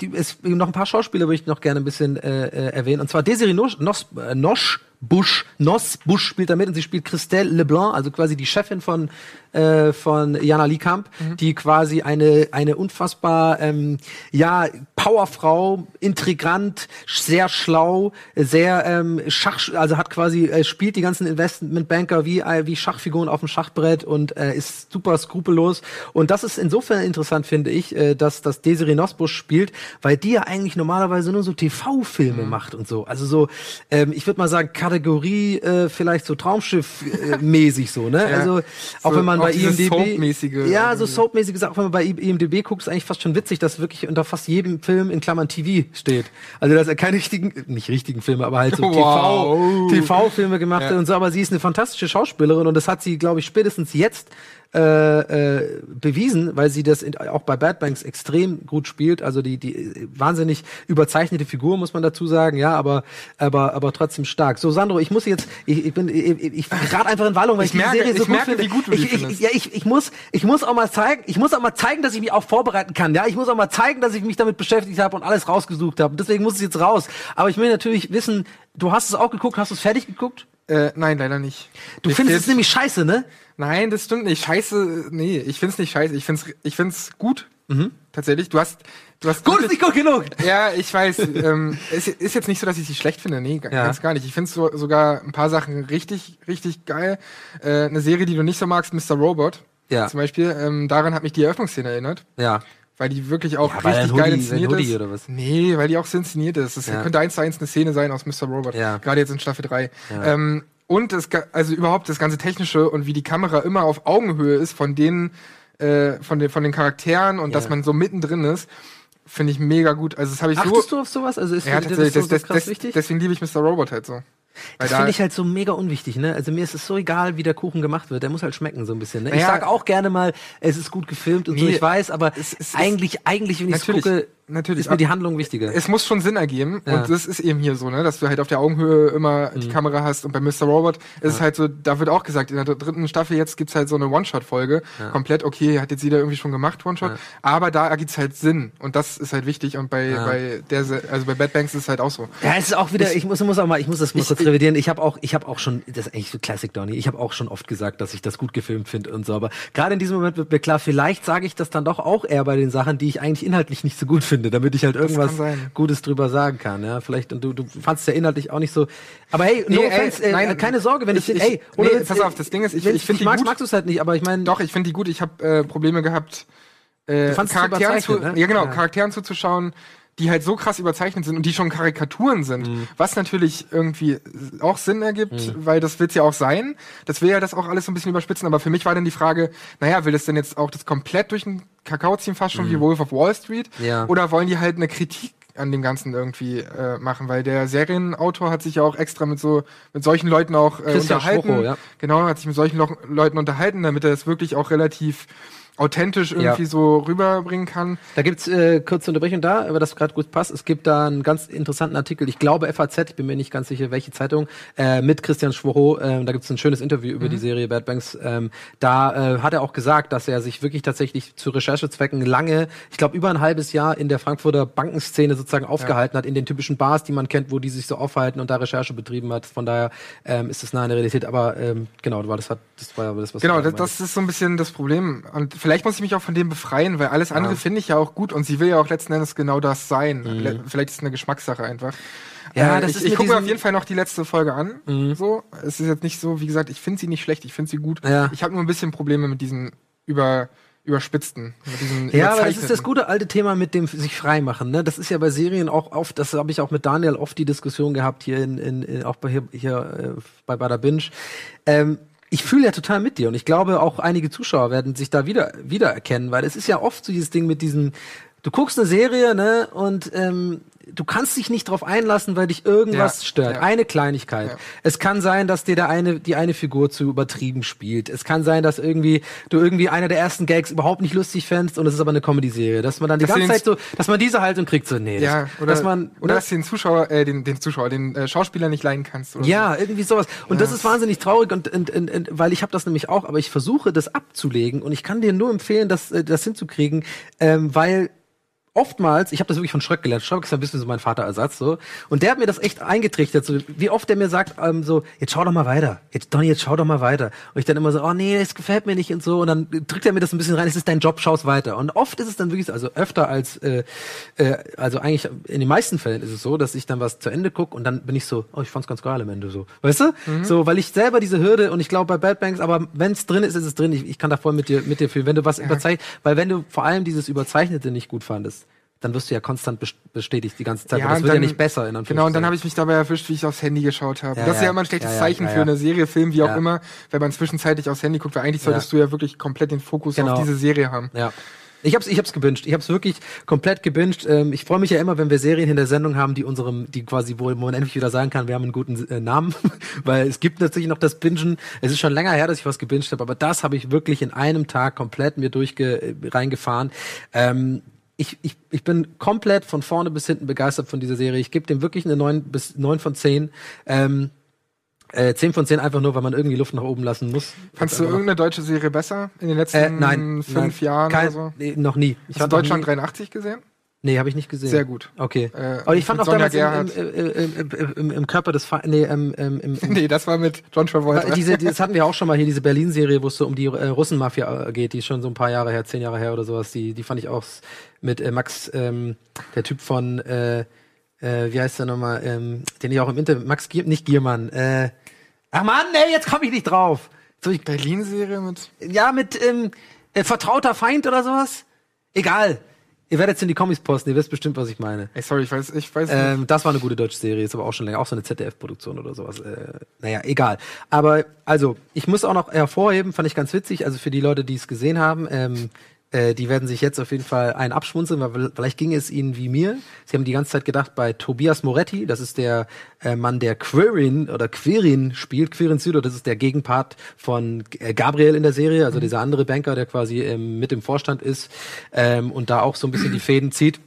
die, es, noch ein paar Schauspieler würde ich noch gerne ein bisschen äh, äh, erwähnen. Und zwar Desiree Nosch, Nos, äh, Nosch Bush, Nos Bush spielt da mit und sie spielt Christelle Leblanc, also quasi die Chefin von, äh, von Jana Liekamp, die quasi eine, eine unfassbar, ähm, ja, Powerfrau, intrigant, sehr schlau, sehr ähm, Schach, also hat quasi, äh, spielt die ganzen Investmentbanker wie, äh, wie Schachfiguren auf dem Schachbrett und äh, ist super skrupellos. Und das ist insofern interessant, finde ich, äh, dass, dass Desiree Nosbusch spielt, weil die ja eigentlich normalerweise nur so TV-Filme macht und so. Also so, ähm, ich würde mal sagen, Kategorie äh, vielleicht so Traumschiff-mäßig so, ne? Ja. Also auch So, wenn man auch bei IMDb Soap-mäßige ja, so irgendwie. Soap-mäßig, auch wenn man bei IMDb guckt, ist eigentlich fast schon witzig, dass wirklich unter fast jedem Film in Klammern TV steht. Also dass er keine richtigen, nicht richtigen Filme, aber halt so Wow. TV, TV-Filme gemacht hat Ja. und so. Aber sie ist eine fantastische Schauspielerin und das hat sie, glaube ich, spätestens jetzt äh, äh, bewiesen, weil sie das in, auch bei Bad Banks extrem gut spielt. Also die, die äh, wahnsinnig überzeichnete Figur, muss man dazu sagen, ja, aber, aber, aber trotzdem stark. So, Sandro, ich muss jetzt, ich, ich bin, ich, ich, ich gerade einfach in Wallung, weil ich, Ich die merke- Serie so ich gut merke, finde. wie gut du die ich, ich, ja, ich, ich muss, ich muss auch mal zeigen, ich muss auch mal zeigen, dass ich mich auch vorbereiten kann. Ja, ich muss auch mal zeigen, dass ich mich damit beschäftigt habe und alles rausgesucht habe. Deswegen muss es jetzt raus. Aber ich will natürlich wissen, du hast es auch geguckt, hast du es fertig geguckt? Äh, nein, leider nicht. Du Mir findest es nämlich scheiße, ne? Nein, das stimmt nicht. Scheiße, nee, ich find's nicht scheiße. Ich find's, ich find's gut. Tatsächlich. Du hast, du hast Gut ist nicht gut genug. Ja, ich weiß. ähm, es ist jetzt nicht so, dass ich sie schlecht finde. Nee, Ja. ganz gar nicht. Ich finde so, sogar ein paar Sachen richtig, richtig geil. Äh, eine Serie, die du nicht so magst, Mr. Robot. Ja. Zum Beispiel. Ähm, daran hat mich die Eröffnungsszene erinnert. Ja. Weil die wirklich auch Ja, richtig geil inszeniert ist. oder was? Nee, weil die auch so inszeniert ist. Das Ja. könnte eins zu eins eine Szene sein aus Mr. Robot. Ja. Gerade jetzt in Staffel 3. Ja. Ähm, und das, also überhaupt das ganze Technische und wie die Kamera immer auf Augenhöhe ist von denen, äh, von den, von den Charakteren und Ja. dass man so mittendrin ist, finde ich mega gut. Also das habe ich so. Achtest du auf sowas? Also ist Ja, tatsächlich. das so, das, so krass das, wichtig? deswegen liebe ich Mr. Robot halt so. Weil Das da- finde ich halt so mega unwichtig, ne? Also mir ist es so egal, wie der Kuchen gemacht wird. Der muss halt schmecken so ein bisschen. Ne? Ich Naja. sag auch gerne mal, es ist gut gefilmt und so, ich weiß, aber es- es ist- eigentlich, eigentlich, wenn ich gucke, natürlich. ist mir die Handlung wichtiger. es muss schon Sinn ergeben Ja. und das ist eben hier so, ne, dass du halt auf der Augenhöhe immer die Kamera hast und bei Mr. Robot ist es halt so, da wird auch gesagt, in der dritten Staffel jetzt gibt's halt so eine One-Shot-Folge, komplett, okay, hat jetzt jeder irgendwie schon gemacht, One-Shot, Ja. aber da ergibt's halt Sinn und das ist halt wichtig und bei, Ja. bei der, also bei Bad Banks ist es halt auch so. Ja, es ist auch wieder, ich, muss, muss auch mal, ich muss das mal Ich- kurz revidieren. Ich habe auch, ich habe auch schon, das ist eigentlich so Classic Donny, ich habe auch schon oft gesagt, dass ich das gut gefilmt finde und so, aber gerade in diesem Moment wird mir klar, vielleicht sage ich das dann doch auch eher bei den Sachen, die ich eigentlich inhaltlich nicht so gut finde, damit ich halt irgendwas. Gutes drüber sagen kann, ja, vielleicht, und du, du fandst ja inhaltlich auch nicht so, aber hey, no Nee, ey, offense, äh, nein, keine Sorge, wenn ich- ich, ich- ey, ohne nee, Witz, pass äh, auf, das Ding ist, ich- ich find dich die magst, gut. magst du es halt nicht, aber ich meine, Doch, ich finde die gut, ich habe äh, Probleme gehabt, äh, Charakteren zu, ne? ja genau, Ja. Charakteren zuzuschauen, die halt so krass überzeichnet sind und die schon Karikaturen sind, Mhm. was natürlich irgendwie auch Sinn ergibt, weil das wird's ja auch sein. Das will ja das auch alles so ein bisschen überspitzen, aber für mich war dann die Frage, naja, will das denn jetzt auch das komplett durch den Kakao ziehen, fast schon wie Wolf of Wall Street? Mhm. Ja. Oder wollen die halt eine Kritik an dem Ganzen irgendwie äh, machen, weil der Serienautor hat sich ja auch extra mit so mit solchen Leuten auch äh, Christian unterhalten. Schwocho, ja. Genau, hat sich mit solchen Leuten unterhalten, damit er das wirklich auch relativ authentisch irgendwie Ja. so rüberbringen kann. Da gibt's äh, kurze Unterbrechung da, aber das gerade gut passt. Es gibt da einen ganz interessanten Artikel, ich glaube FAZ, ich bin mir nicht ganz sicher, welche Zeitung, äh, mit Christian Schwocho. Ähm, da gibt's ein schönes Interview über die Serie Bad Banks. Ähm, da äh, hat er auch gesagt, dass er sich wirklich tatsächlich zu Recherchezwecken lange, ich glaube über ein halbes Jahr in der Frankfurter Bankenszene sozusagen aufgehalten hat, in den typischen Bars, die man kennt, wo die sich so aufhalten und da Recherche betrieben hat. Von daher ähm, ist es nah an der Realität. Aber ähm, genau, das, hat, das war ja das, was Genau, das, das ist so ein bisschen das Problem. Und vielleicht muss ich mich auch von dem befreien, weil alles andere Ja. finde ich ja auch gut und sie will ja auch letzten Endes genau das sein. Le- Vielleicht ist es eine Geschmackssache einfach. Mhm. Ja, äh, das ich ist ich gucke mir auf jeden Fall noch die letzte Folge an. So, es ist jetzt nicht so, wie gesagt, ich finde sie nicht schlecht, ich finde sie gut. Ja. Ich habe nur ein bisschen Probleme mit diesen über überspitzten, Ja, aber das ist das gute alte Thema mit dem sich freimachen. Ne? Das ist ja bei Serien auch oft, das habe ich auch mit Daniel oft die Diskussion gehabt hier in, in, in auch bei hier, hier äh, bei Bada Binge. Ähm, ich fühle ja total mit dir und ich glaube auch einige Zuschauer werden sich da wieder wiedererkennen, weil es ist ja oft so dieses Ding mit diesen du guckst eine Serie, ne, und ähm, du kannst dich nicht drauf einlassen, weil dich irgendwas Ja, stört. ja. Eine Kleinigkeit. Ja. Es kann sein, dass dir der eine, die eine Figur zu übertrieben spielt. Es kann sein, dass irgendwie du irgendwie einer der ersten Gags überhaupt nicht lustig fändst und es ist aber eine Comedy-Serie. Dass man dann die Dass ganze Zeit so, dass man diese Haltung kriegt, so, nee, ja, das, oder, dass man, oder ne? dass du den Zuschauer, äh, den, den Zuschauer, den äh, Schauspieler nicht leiden kannst. Oder Ja, irgendwie sowas. Und das ist wahnsinnig traurig und, und, und, und weil ich habe das nämlich auch, aber ich versuche das abzulegen und ich kann dir nur empfehlen, das, äh, das hinzukriegen, ähm, weil oftmals, ich habe das wirklich von Schröck gelernt. Schröck ist ein bisschen so mein Vaterersatz so. Und der hat mir das echt eingetrichtert, so wie oft der mir sagt, ähm, so jetzt schau doch mal weiter, jetzt Donny, jetzt schau doch mal weiter. Und ich dann immer so, oh nee, das gefällt mir nicht und so. Und dann drückt er mir das ein bisschen rein, es ist dein Job, schau's weiter. Und oft ist es dann wirklich, so, also öfter als, äh, äh, also eigentlich in den meisten Fällen ist es so, dass ich dann was zu Ende gucke und dann bin ich so, oh ich fand's ganz geil am Ende so, weißt du, so weil ich selber diese Hürde und ich glaube bei Bad Banks, aber wenn's drin ist, ist es drin. Ich, ich kann da voll mit dir mit dir fühlen, wenn du was überzeichnet, weil wenn du vor allem dieses überzeichnete nicht gut fandest dann wirst du ja konstant best- bestätigt die ganze Zeit. Ja, das wird ja dann- nicht besser in Genau, und dann habe ich mich dabei erwischt, wie ich aufs Handy geschaut habe. Ja, das ist ja. ja immer ein schlechtes Ja, ja, Zeichen ja, für ja. eine Serie, Film, wie auch Ja. immer, wenn man zwischenzeitlich aufs Handy guckt, weil eigentlich solltest Ja. du ja wirklich komplett den Fokus Genau. auf diese Serie haben. Ja. Ich hab's, ich hab's gebinged. Ich hab's wirklich komplett gebinged. Ähm, ich freue mich ja immer, wenn wir Serien in der Sendung haben, die unserem, die quasi, wo wo man endlich wieder sagen kann, wir haben einen guten äh, Namen. Weil es gibt natürlich noch das Bingen. Es ist schon länger her, dass ich was gebinged habe, aber das habe ich wirklich in einem Tag komplett mir durchge äh, reingefahren. Ähm, ich, ich, ich bin komplett von vorne bis hinten begeistert von dieser Serie. Ich gebe dem wirklich eine 9 bis 9 von 10. Ähm, äh, 10 von 10 einfach nur, weil man irgendwie Luft nach oben lassen muss. Fandst du irgendeine deutsche Serie besser in den letzten äh, nein, fünf nein, Jahren kein, oder so? Nee, noch nie. Ich Hast du Deutschland nie, 83 gesehen? Nee, habe ich nicht gesehen. Sehr gut. Okay. Äh, Aber ich fand auch Sonja damals im, im, im, im, Körper des Fe nee, ähm, im, Nee, das war mit John Travolta. diese, das hatten wir auch schon mal hier, diese Berlin-Serie, wo es so um die äh, Russenmafia äh, geht, die ist schon so ein paar Jahre her, zehn Jahre her oder sowas. Die, die fand ich auch mit äh, Max, ähm, der Typ von, äh, äh, wie heißt der nochmal, ähm, den ich auch im Internet, Max Gier, nicht Giermann, äh, ach Mann, ey, jetzt komme ich nicht drauf. So, ich, Berlin-Serie mit. ja, mit ähm, äh, vertrauter Feind oder sowas? Egal. Ihr werdet es in die Comics posten, ihr wisst bestimmt, was ich meine. Ey, sorry, ich weiß, ich weiß nicht. Ähm, das war eine gute deutsche Serie, ist aber auch schon länger, auch so eine ZDF-Produktion oder sowas. Äh, naja, egal. Aber also, ich muss auch noch hervorheben, fand ich ganz witzig, also für die Leute, die es gesehen haben, ähm, äh, die werden sich jetzt auf jeden Fall einen abschmunzeln, weil vielleicht ging es ihnen wie mir. Sie haben die ganze Zeit gedacht, bei Tobias Moretti, das ist der äh, Mann, der Quirin oder Quirin spielt, Quirin Südo, das ist der Gegenpart von äh, Gabriel in der Serie, also dieser andere Banker, der quasi ähm, mit im Vorstand ist ähm, und da auch so ein bisschen die Fäden zieht.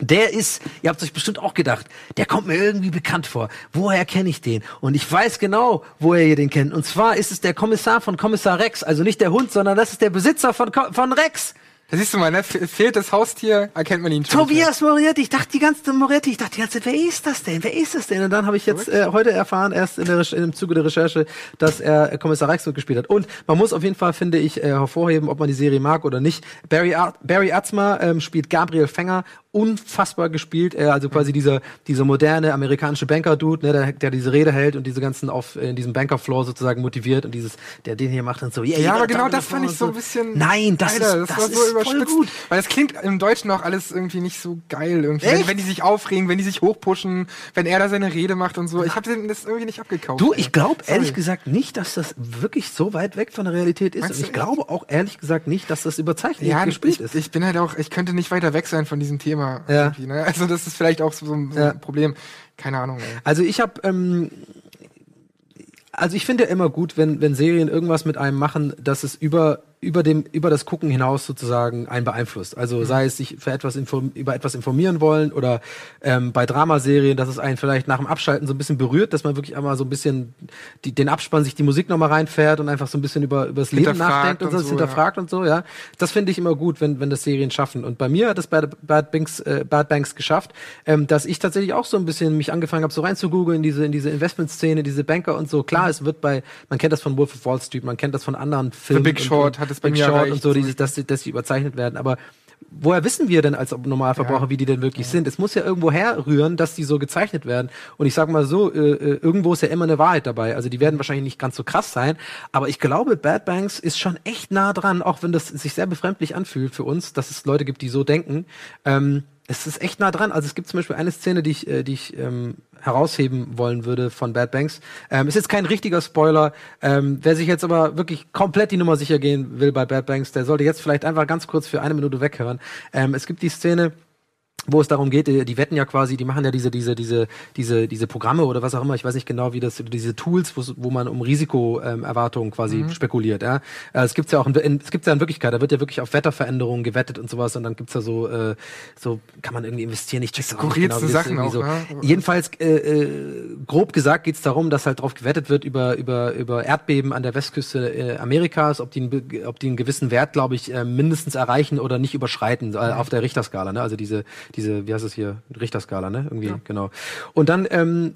Der ist, ihr habt euch bestimmt auch gedacht, der kommt mir irgendwie bekannt vor. Woher kenne ich den? Und ich weiß genau, woher ihr den kennt. Und zwar ist es der Kommissar von Kommissar Rex. Also nicht der Hund, sondern das ist der Besitzer von, Ko- von Rex. da siehst du mal, ne? Fe- Fehlt das Haustier, erkennt man ihn schon. Tobias Moretti. Ich dachte die ganze Moretti, ich dachte die ganze Zeit, wer ist das denn? Wer ist das denn? Und dann habe ich jetzt äh, heute erfahren, erst in der, Reche- im Zuge der Recherche, dass er äh, Kommissar Rex mitgespielt hat. Und man muss auf jeden Fall, finde ich, äh, hervorheben, ob man die Serie mag oder nicht. Barry, Ar Barry Atzma ähm, spielt Gabriel Fänger unfassbar gespielt. Er also quasi dieser dieser moderne amerikanische Banker-Dude, ne, der, der diese Rede hält und diese ganzen auf äh, in diesem Banker-Floor sozusagen motiviert und dieses, der den hier macht und so. Yeah, Ja, aber genau das fand ich so ein bisschen. Nein, das Alter, ist das, war so überspitzt. gut. Weil es klingt im Deutschen auch alles irgendwie nicht so geil. Irgendwie. Wenn, wenn die sich aufregen, wenn die sich hochpushen, wenn er da seine Rede macht und so. Ich habe das irgendwie nicht abgekauft. Du, ich glaube ehrlich gesagt nicht, dass das wirklich so weit weg von der Realität ist. Meinst Und ich glaube auch ehrlich gesagt nicht, dass das überzeichnet ja, gespielt ich, ist. ich bin halt auch, ich könnte nicht weiter weg sein von diesem Thema. Ja. irgendwie, Ne? Also das ist vielleicht auch so, so ein Ja. Problem. Keine Ahnung. Ey. Also ich habe, ähm, also ich finde ja immer gut, wenn wenn Serien irgendwas mit einem machen, dass es über über dem über das Gucken hinaus sozusagen einen beeinflusst. Also mhm. sei es sich für etwas über etwas informieren wollen oder ähm, bei Dramaserien, dass es einen vielleicht nach dem Abschalten so ein bisschen berührt, dass man wirklich einmal so ein bisschen die, den Abspann sich die Musik nochmal reinfährt und einfach so ein bisschen über über das Leben nachdenkt und, und so, hinterfragt ja. und so. Ja, das finde ich immer gut, wenn wenn das Serien schaffen. Und bei mir hat es bei Bad Banks äh, Bad Banks geschafft, ähm, dass ich tatsächlich auch so ein bisschen mich angefangen habe, so rein zu googeln, diese in diese Investmentszene, diese Banker und so. Klar, es wird bei man kennt das von Wolf of Wall Street, man kennt das von anderen Filmen. The Big Short hat es bei Big mir Short und so, dieses, dass, dass sie überzeichnet werden. Aber woher wissen wir denn als Normalverbraucher, ja. wie die denn wirklich ja. sind? Es muss ja irgendwo herrühren, dass die so gezeichnet werden. Und ich sag mal so, äh, äh, irgendwo ist ja immer eine Wahrheit dabei. Also die werden wahrscheinlich nicht ganz so krass sein, aber ich glaube, Bad Banks ist schon echt nah dran, auch wenn das sich sehr befremdlich anfühlt für uns, dass es Leute gibt, die so denken. Ähm, es ist echt nah dran. Also es gibt zum Beispiel eine Szene, die ich, äh, die ich ähm, herausheben wollen würde von Bad Banks. Ähm, ist jetzt kein richtiger Spoiler. Ähm, wer sich jetzt aber wirklich komplett die Nummer sicher gehen will bei Bad Banks, der sollte jetzt vielleicht einfach ganz kurz für eine Minute weghören. Ähm, es gibt die Szene, wo es darum geht, die, die wetten ja quasi, die machen ja diese, diese, diese, diese, diese Programme oder was auch immer, ich weiß nicht genau, wie das, diese Tools, wo man um Risikoerwartungen ähm, quasi mhm. spekuliert, ja. Äh, es gibt's ja auch, in, es gibt's ja in Wirklichkeit, da wird ja wirklich auf Wetterveränderungen gewettet und sowas und dann gibt's ja so, äh, so kann man irgendwie investieren, ich check's auch nicht genau, Sachen auch, so. ja. Jedenfalls, äh, äh, grob gesagt geht's darum, dass halt drauf gewettet wird über, über, über Erdbeben an der Westküste äh, Amerikas, ob die, ob die einen gewissen Wert, glaube ich, äh, mindestens erreichen oder nicht überschreiten, äh, auf der Richterskala, ne, also diese, diese, wie heißt es hier, Richterskala, ne? Irgendwie, ja. genau. Und dann ähm,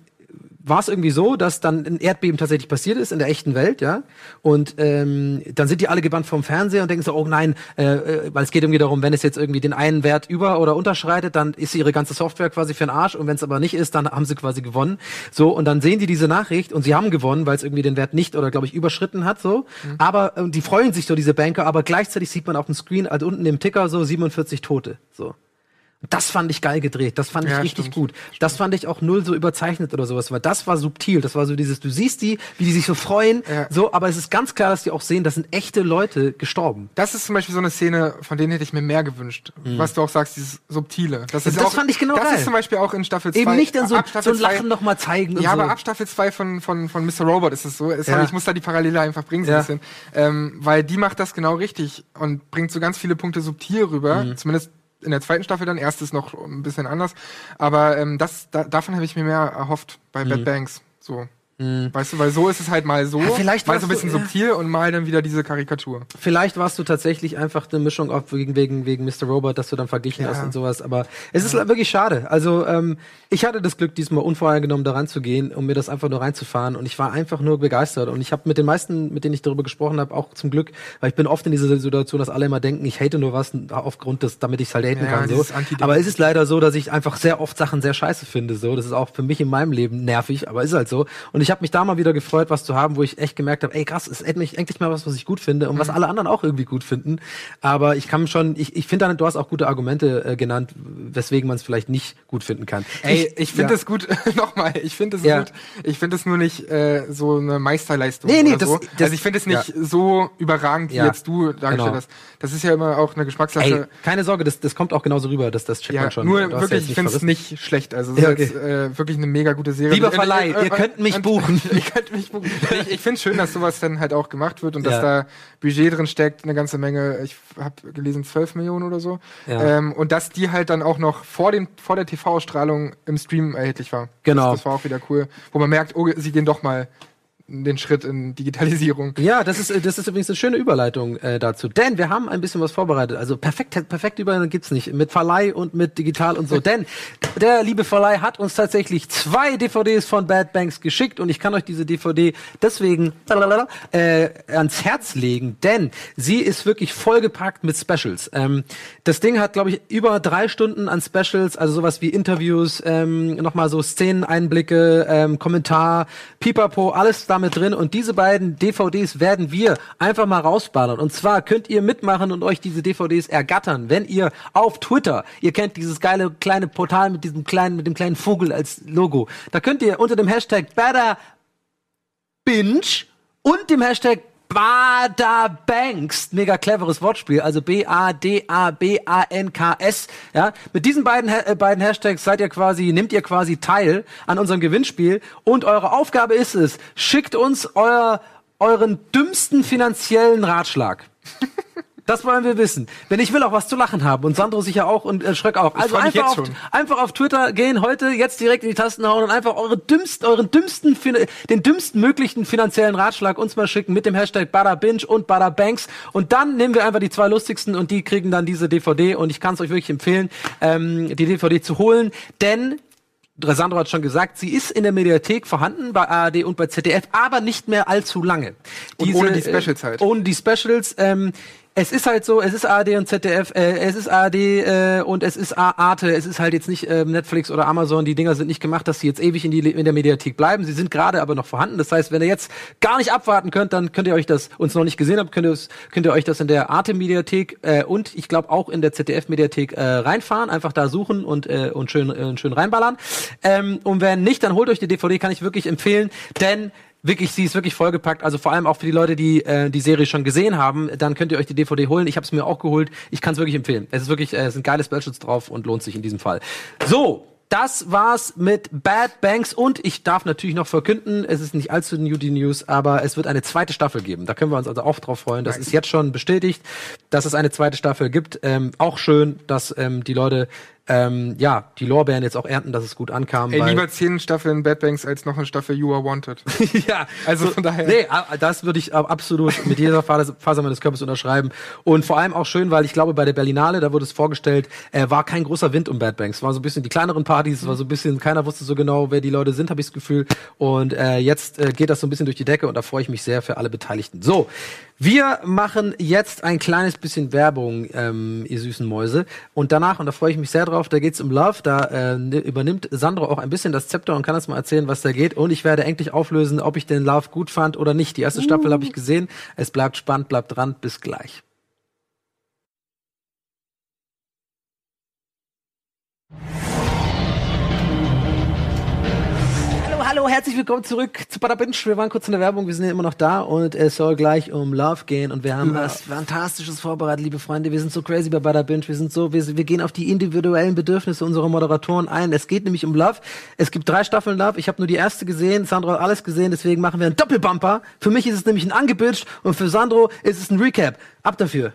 war es irgendwie so, dass dann ein Erdbeben tatsächlich passiert ist in der echten Welt, ja. Und ähm, dann sind die alle gebannt vom Fernseher und denken so, oh nein, äh, äh, weil es geht irgendwie darum, wenn es jetzt irgendwie den einen Wert über- oder unterschreitet, dann ist ihre ganze Software quasi für den Arsch und wenn es aber nicht ist, dann haben sie quasi gewonnen. So, und dann sehen die diese Nachricht und sie haben gewonnen, weil es irgendwie den Wert nicht oder, glaube ich, überschritten hat, so. Mhm. Aber äh, die freuen sich so, diese Banker, aber gleichzeitig sieht man auf dem Screen, also unten im Ticker so 47 Tote, so. Das fand ich geil gedreht. Das fand ich ja, richtig stimmt, gut. Stimmt. Das fand ich auch null so überzeichnet oder sowas, weil das war subtil. Das war so dieses, du siehst die, wie die sich so freuen, ja. so, aber es ist ganz klar, dass die auch sehen, das sind echte Leute gestorben. Das ist zum Beispiel so eine Szene, von denen hätte ich mir mehr gewünscht. Mhm. Was du auch sagst, dieses Subtile. Das, ist das auch, fand ich genau Das geil. ist zum Beispiel auch in Staffel 2. Eben nicht dann so, so ein Lachen nochmal zeigen und Ja, so. aber ab Staffel 2 von, von, von Mr. Robot ist es so. Ist ja. ich muss da die Parallele einfach bringen so ein bisschen. Ähm, weil die macht das genau richtig und bringt so ganz viele Punkte subtil rüber. Mhm. Zumindest in der zweiten Staffel dann. Erstes noch ein bisschen anders. Aber ähm, das, da, davon habe ich mir mehr erhofft bei mhm. Bad Banks. So. Mhm. Weißt du, weil so ist es halt mal so, ja, vielleicht mal so ein bisschen du, subtil ja. und mal dann wieder diese Karikatur. Vielleicht warst du tatsächlich einfach eine Mischung auf wegen, wegen, wegen Mr. Robot, dass du dann verglichen ja. hast und sowas. Aber es ist wirklich schade. Also ähm, ich hatte das Glück, diesmal unvoreingenommen da ranzugehen, um mir das einfach nur reinzufahren. Und ich war einfach nur begeistert. Und ich habe mit den meisten, mit denen ich darüber gesprochen habe, auch zum Glück, weil ich bin oft in dieser Situation, dass alle immer denken, ich hate nur was aufgrund des, damit ich es halt haten kann. So. Aber es ist leider so, dass ich einfach sehr oft Sachen sehr scheiße finde. So, das ist auch für mich in meinem Leben nervig, aber ist halt so. Und ich habe mich da mal wieder gefreut, was zu haben, wo ich echt gemerkt habe, ey krass, es ist endlich, endlich mal was, was ich gut finde und mhm. was alle anderen auch irgendwie gut finden. Aber ich kann schon, ich, ich finde, du hast auch gute Argumente äh, genannt, weswegen man es vielleicht nicht gut finden kann. Ey, ich, ich finde es ja. gut, nochmal, ich finde es ja. gut. Ich finde es nur nicht äh, so eine Meisterleistung. Nee, nee, das, so. das, Also ich finde es nicht ja. so überragend, wie jetzt du dargestellt genau. hast. Das ist ja immer auch eine Geschmackssache. Ey, keine Sorge, das, das kommt auch genauso rüber, dass das checkt man schon. Nur wirklich, ich finde es nicht schlecht. Also es ist okay. jetzt, äh, wirklich eine mega gute Serie. Lieber Verleih, ihr könnt mich buchen. ihr könnt mich buchen. Ich, ich finde schön, dass sowas dann halt auch gemacht wird und dass da Budget drin steckt, eine ganze Menge. Ich habe gelesen 12 Millionen oder so. Ähm, und dass die halt dann auch noch vor, dem, vor der TV-Ausstrahlung im Stream erhältlich war. Genau. Das, das war auch wieder cool. Wo man merkt, oh, sie gehen doch mal den Schritt in Digitalisierung. Ja, das ist, das ist übrigens eine schöne Überleitung äh, dazu. Denn wir haben ein bisschen was vorbereitet. Also perfekt, perfekt Überleitung gibt's nicht. Mit Verleih und mit digital und so. Denn der liebe Verleih hat uns tatsächlich zwei DVDs von Bad Banks geschickt und ich kann euch diese DVD deswegen äh, ans Herz legen, denn sie ist wirklich vollgepackt mit Specials. Ähm, das Ding hat, glaube ich, über drei Stunden an Specials, also sowas wie Interviews, ähm, nochmal so Szeneneinblicke, ähm, Kommentar, Pipapo, alles da mit drin und diese beiden DVDs werden wir einfach mal rausballern. Und zwar könnt ihr mitmachen und euch diese DVDs ergattern, wenn ihr auf Twitter, ihr kennt dieses geile kleine Portal mit diesem kleinen, mit dem kleinen Vogel als Logo, da könnt ihr unter dem Hashtag Better Binge und dem Hashtag Bada Banks, mega cleveres Wortspiel, also B-A-D-A-B-A-N-K-S, ja. Mit diesen beiden, äh, beiden Hashtags seid ihr quasi, nehmt ihr quasi teil an unserem Gewinnspiel und eure Aufgabe ist es, schickt uns euer, euren dümmsten finanziellen Ratschlag. Das wollen wir wissen. Denn ich will auch was zu lachen haben und Sandro sicher auch und äh, Schröck auch. Also einfach auf, einfach auf Twitter gehen, heute jetzt direkt in die Tasten hauen und einfach eure dümmsten, euren dümmsten, den dümmsten möglichen finanziellen Ratschlag uns mal schicken mit dem Hashtag Badabinge und Badabanks. Und dann nehmen wir einfach die zwei lustigsten und die kriegen dann diese DVD. Und ich kann es euch wirklich empfehlen, ähm, die DVD zu holen, denn Sandro hat schon gesagt, sie ist in der Mediathek vorhanden bei ARD und bei ZDF, aber nicht mehr allzu lange. Diese, ohne die Specials halt. Äh, ohne die Specials. Ähm, es ist halt so, es ist ARD und ZDF, äh, es ist ARD äh, und es ist Arte, es ist halt jetzt nicht äh, Netflix oder Amazon, die Dinger sind nicht gemacht, dass sie jetzt ewig in, die, in der Mediathek bleiben. Sie sind gerade aber noch vorhanden. Das heißt, wenn ihr jetzt gar nicht abwarten könnt, dann könnt ihr euch das, uns noch nicht gesehen habt, könnt ihr, könnt ihr euch das in der Arte-Mediathek äh, und ich glaube auch in der ZDF-Mediathek äh, reinfahren, einfach da suchen und, äh, und schön, äh, schön reinballern. Ähm, und wenn nicht, dann holt euch die DVD, kann ich wirklich empfehlen, denn wirklich, sie ist wirklich vollgepackt. Also vor allem auch für die Leute, die äh, die Serie schon gesehen haben, dann könnt ihr euch die DVD holen. Ich habe es mir auch geholt. Ich kann es wirklich empfehlen. Es ist wirklich, äh, es sind geile Specials drauf und lohnt sich in diesem Fall. So, das war's mit Bad Banks und ich darf natürlich noch verkünden, es ist nicht allzu new die News, aber es wird eine zweite Staffel geben. Da können wir uns also auch drauf freuen. Das ist jetzt schon bestätigt, dass es eine zweite Staffel gibt. Ähm, auch schön, dass ähm, die Leute ähm, ja, die Lorbeeren jetzt auch ernten, dass es gut ankam. Ey, lieber zehn Staffeln Bad Banks als noch eine Staffel You Are Wanted. ja, also so, von daher. Nee, das würde ich absolut mit jeder Faser meines Körpers unterschreiben. Und vor allem auch schön, weil ich glaube, bei der Berlinale, da wurde es vorgestellt, äh, war kein großer Wind um Bad Banks. War so ein bisschen die kleineren Partys, war so ein bisschen, keiner wusste so genau, wer die Leute sind, habe ich das Gefühl. Und äh, jetzt äh, geht das so ein bisschen durch die Decke und da freue ich mich sehr für alle Beteiligten. So, wir machen jetzt ein kleines bisschen Werbung, ähm, ihr süßen Mäuse. Und danach, und da freue ich mich sehr drauf, da geht's um Love. Da äh, übernimmt Sandro auch ein bisschen das Zepter und kann uns mal erzählen, was da geht. Und ich werde endlich auflösen, ob ich den Love gut fand oder nicht. Die erste uh. Staffel habe ich gesehen. Es bleibt spannend, bleibt dran. Bis gleich. Hallo, herzlich willkommen zurück zu Badabinch. Wir waren kurz in der Werbung, wir sind ja immer noch da und es soll gleich um Love gehen und wir haben Love. was Fantastisches vorbereitet, liebe Freunde. Wir sind so crazy bei Badabinch, wir sind so, wir, wir gehen auf die individuellen Bedürfnisse unserer Moderatoren ein. Es geht nämlich um Love. Es gibt drei Staffeln Love. Ich habe nur die erste gesehen, Sandro hat alles gesehen, deswegen machen wir einen Doppelbumper. Für mich ist es nämlich ein Angebitcht und für Sandro ist es ein Recap. Ab dafür.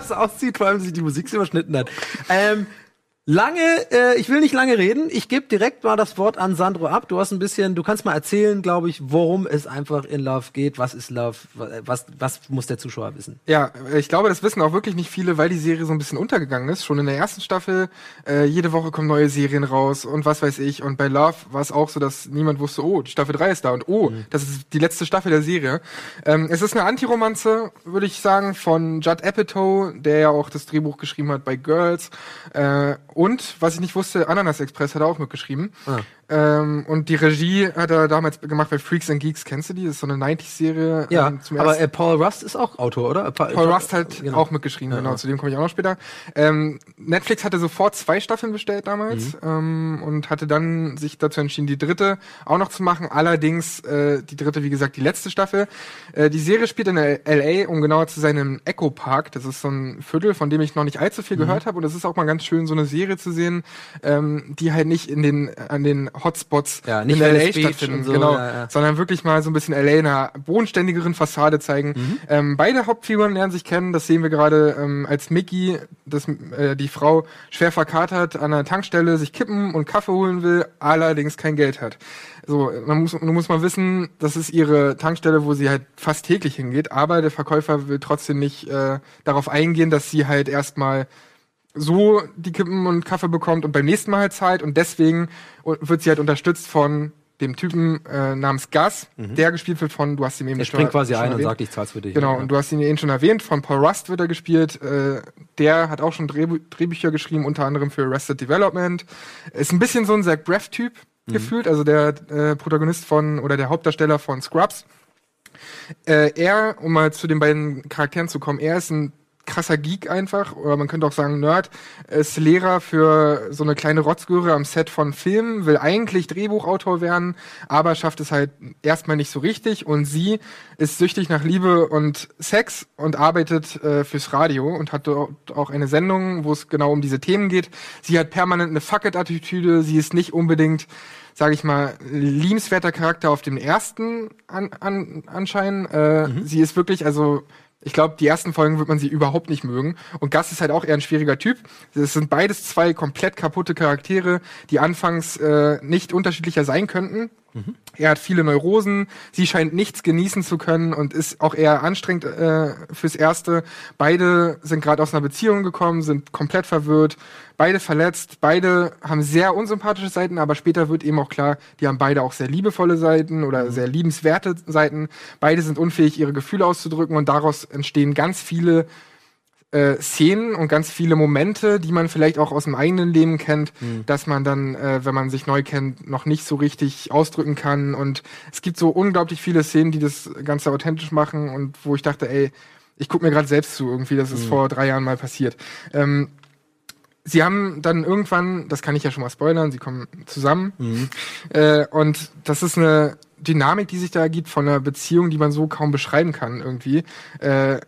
Das aussieht, vor allem sich die Musik überschnitten hat. Ähm, Lange, äh, ich will nicht lange reden. Ich gebe direkt mal das Wort an Sandro ab. Du hast ein bisschen, du kannst mal erzählen, glaube ich, worum es einfach in Love geht. Was ist Love? Was, was muss der Zuschauer wissen? Ja, ich glaube, das wissen auch wirklich nicht viele, weil die Serie so ein bisschen untergegangen ist. Schon in der ersten Staffel, äh, jede Woche kommen neue Serien raus und was weiß ich. Und bei Love war es auch so, dass niemand wusste, oh, die Staffel 3 ist da und oh, mhm. das ist die letzte Staffel der Serie. Ähm, es ist eine Antiromanze, würde ich sagen, von Judd Apatow, der ja auch das Drehbuch geschrieben hat bei Girls. Äh, und, was ich nicht wusste, Ananas Express hat er auch mitgeschrieben. Ah. Ähm, und die Regie hat er damals gemacht bei Freaks and Geeks. Kennst du die? Das ist so eine 90s-Serie. Ja, ähm, aber äh, Paul Rust ist auch Autor, oder? Pa Paul Rust hat genau. auch mitgeschrieben, ja, genau. Ja. Zu dem komme ich auch noch später. Ähm, Netflix hatte sofort zwei Staffeln bestellt damals mhm. ähm, und hatte dann sich dazu entschieden, die dritte auch noch zu machen. Allerdings äh, die dritte, wie gesagt, die letzte Staffel. Äh, die Serie spielt in L.A., um genauer zu sein, im Echo Park. Das ist so ein Viertel, von dem ich noch nicht allzu viel mhm. gehört habe. Und es ist auch mal ganz schön, so eine Serie zu sehen, ähm, die halt nicht in den an den Hotspots ja, in LA stattfinden, so, genau, ja, ja. sondern wirklich mal so ein bisschen LA in einer bodenständigeren Fassade zeigen. Mhm. Ähm, beide Hauptfiguren lernen sich kennen, das sehen wir gerade, ähm, als Mickey, das, äh, die Frau schwer verkatert an einer Tankstelle sich kippen und Kaffee holen will, allerdings kein Geld hat. So, man muss, man muss mal wissen, das ist ihre Tankstelle, wo sie halt fast täglich hingeht, aber der Verkäufer will trotzdem nicht äh, darauf eingehen, dass sie halt erstmal so die Kippen und Kaffee bekommt und beim nächsten Mal halt zahlt und deswegen wird sie halt unterstützt von dem Typen äh, namens Gus, mhm. der gespielt wird von, du hast ihn eben er schon springt quasi schon ein erwähnt. und sagt, ich zahl's für dich. Genau, ja. und du hast ihn eben schon erwähnt, von Paul Rust wird er gespielt. Äh, der hat auch schon Drehbü Drehbücher geschrieben, unter anderem für Arrested Development. Ist ein bisschen so ein Zach Braff-Typ mhm. gefühlt, also der äh, Protagonist von, oder der Hauptdarsteller von Scrubs. Äh, er, um mal zu den beiden Charakteren zu kommen, er ist ein krasser Geek einfach, oder man könnte auch sagen Nerd, ist Lehrer für so eine kleine Rotzgöre am Set von Filmen, will eigentlich Drehbuchautor werden, aber schafft es halt erstmal nicht so richtig und sie ist süchtig nach Liebe und Sex und arbeitet äh, fürs Radio und hat dort auch eine Sendung, wo es genau um diese Themen geht. Sie hat permanent eine Fuck-it-Attitüde, sie ist nicht unbedingt sage ich mal, liebenswerter Charakter auf dem ersten an, an, Anschein. Äh, mhm. Sie ist wirklich, also ich glaube, die ersten Folgen wird man sie überhaupt nicht mögen. Und Gus ist halt auch eher ein schwieriger Typ. Es sind beides zwei komplett kaputte Charaktere, die anfangs äh, nicht unterschiedlicher sein könnten. Mhm. Er hat viele Neurosen, sie scheint nichts genießen zu können und ist auch eher anstrengend äh, fürs Erste. Beide sind gerade aus einer Beziehung gekommen, sind komplett verwirrt, beide verletzt, beide haben sehr unsympathische Seiten, aber später wird eben auch klar, die haben beide auch sehr liebevolle Seiten oder mhm. sehr liebenswerte Seiten. Beide sind unfähig, ihre Gefühle auszudrücken und daraus entstehen ganz viele äh, Szenen und ganz viele Momente, die man vielleicht auch aus dem eigenen Leben kennt, mhm. dass man dann, äh, wenn man sich neu kennt, noch nicht so richtig ausdrücken kann. Und es gibt so unglaublich viele Szenen, die das Ganze authentisch machen und wo ich dachte, ey, ich gucke mir gerade selbst zu irgendwie, das ist mhm. vor drei Jahren mal passiert. Ähm, sie haben dann irgendwann, das kann ich ja schon mal spoilern, sie kommen zusammen. Mhm. Äh, und das ist eine Dynamik, die sich da ergibt von einer Beziehung, die man so kaum beschreiben kann irgendwie. Äh,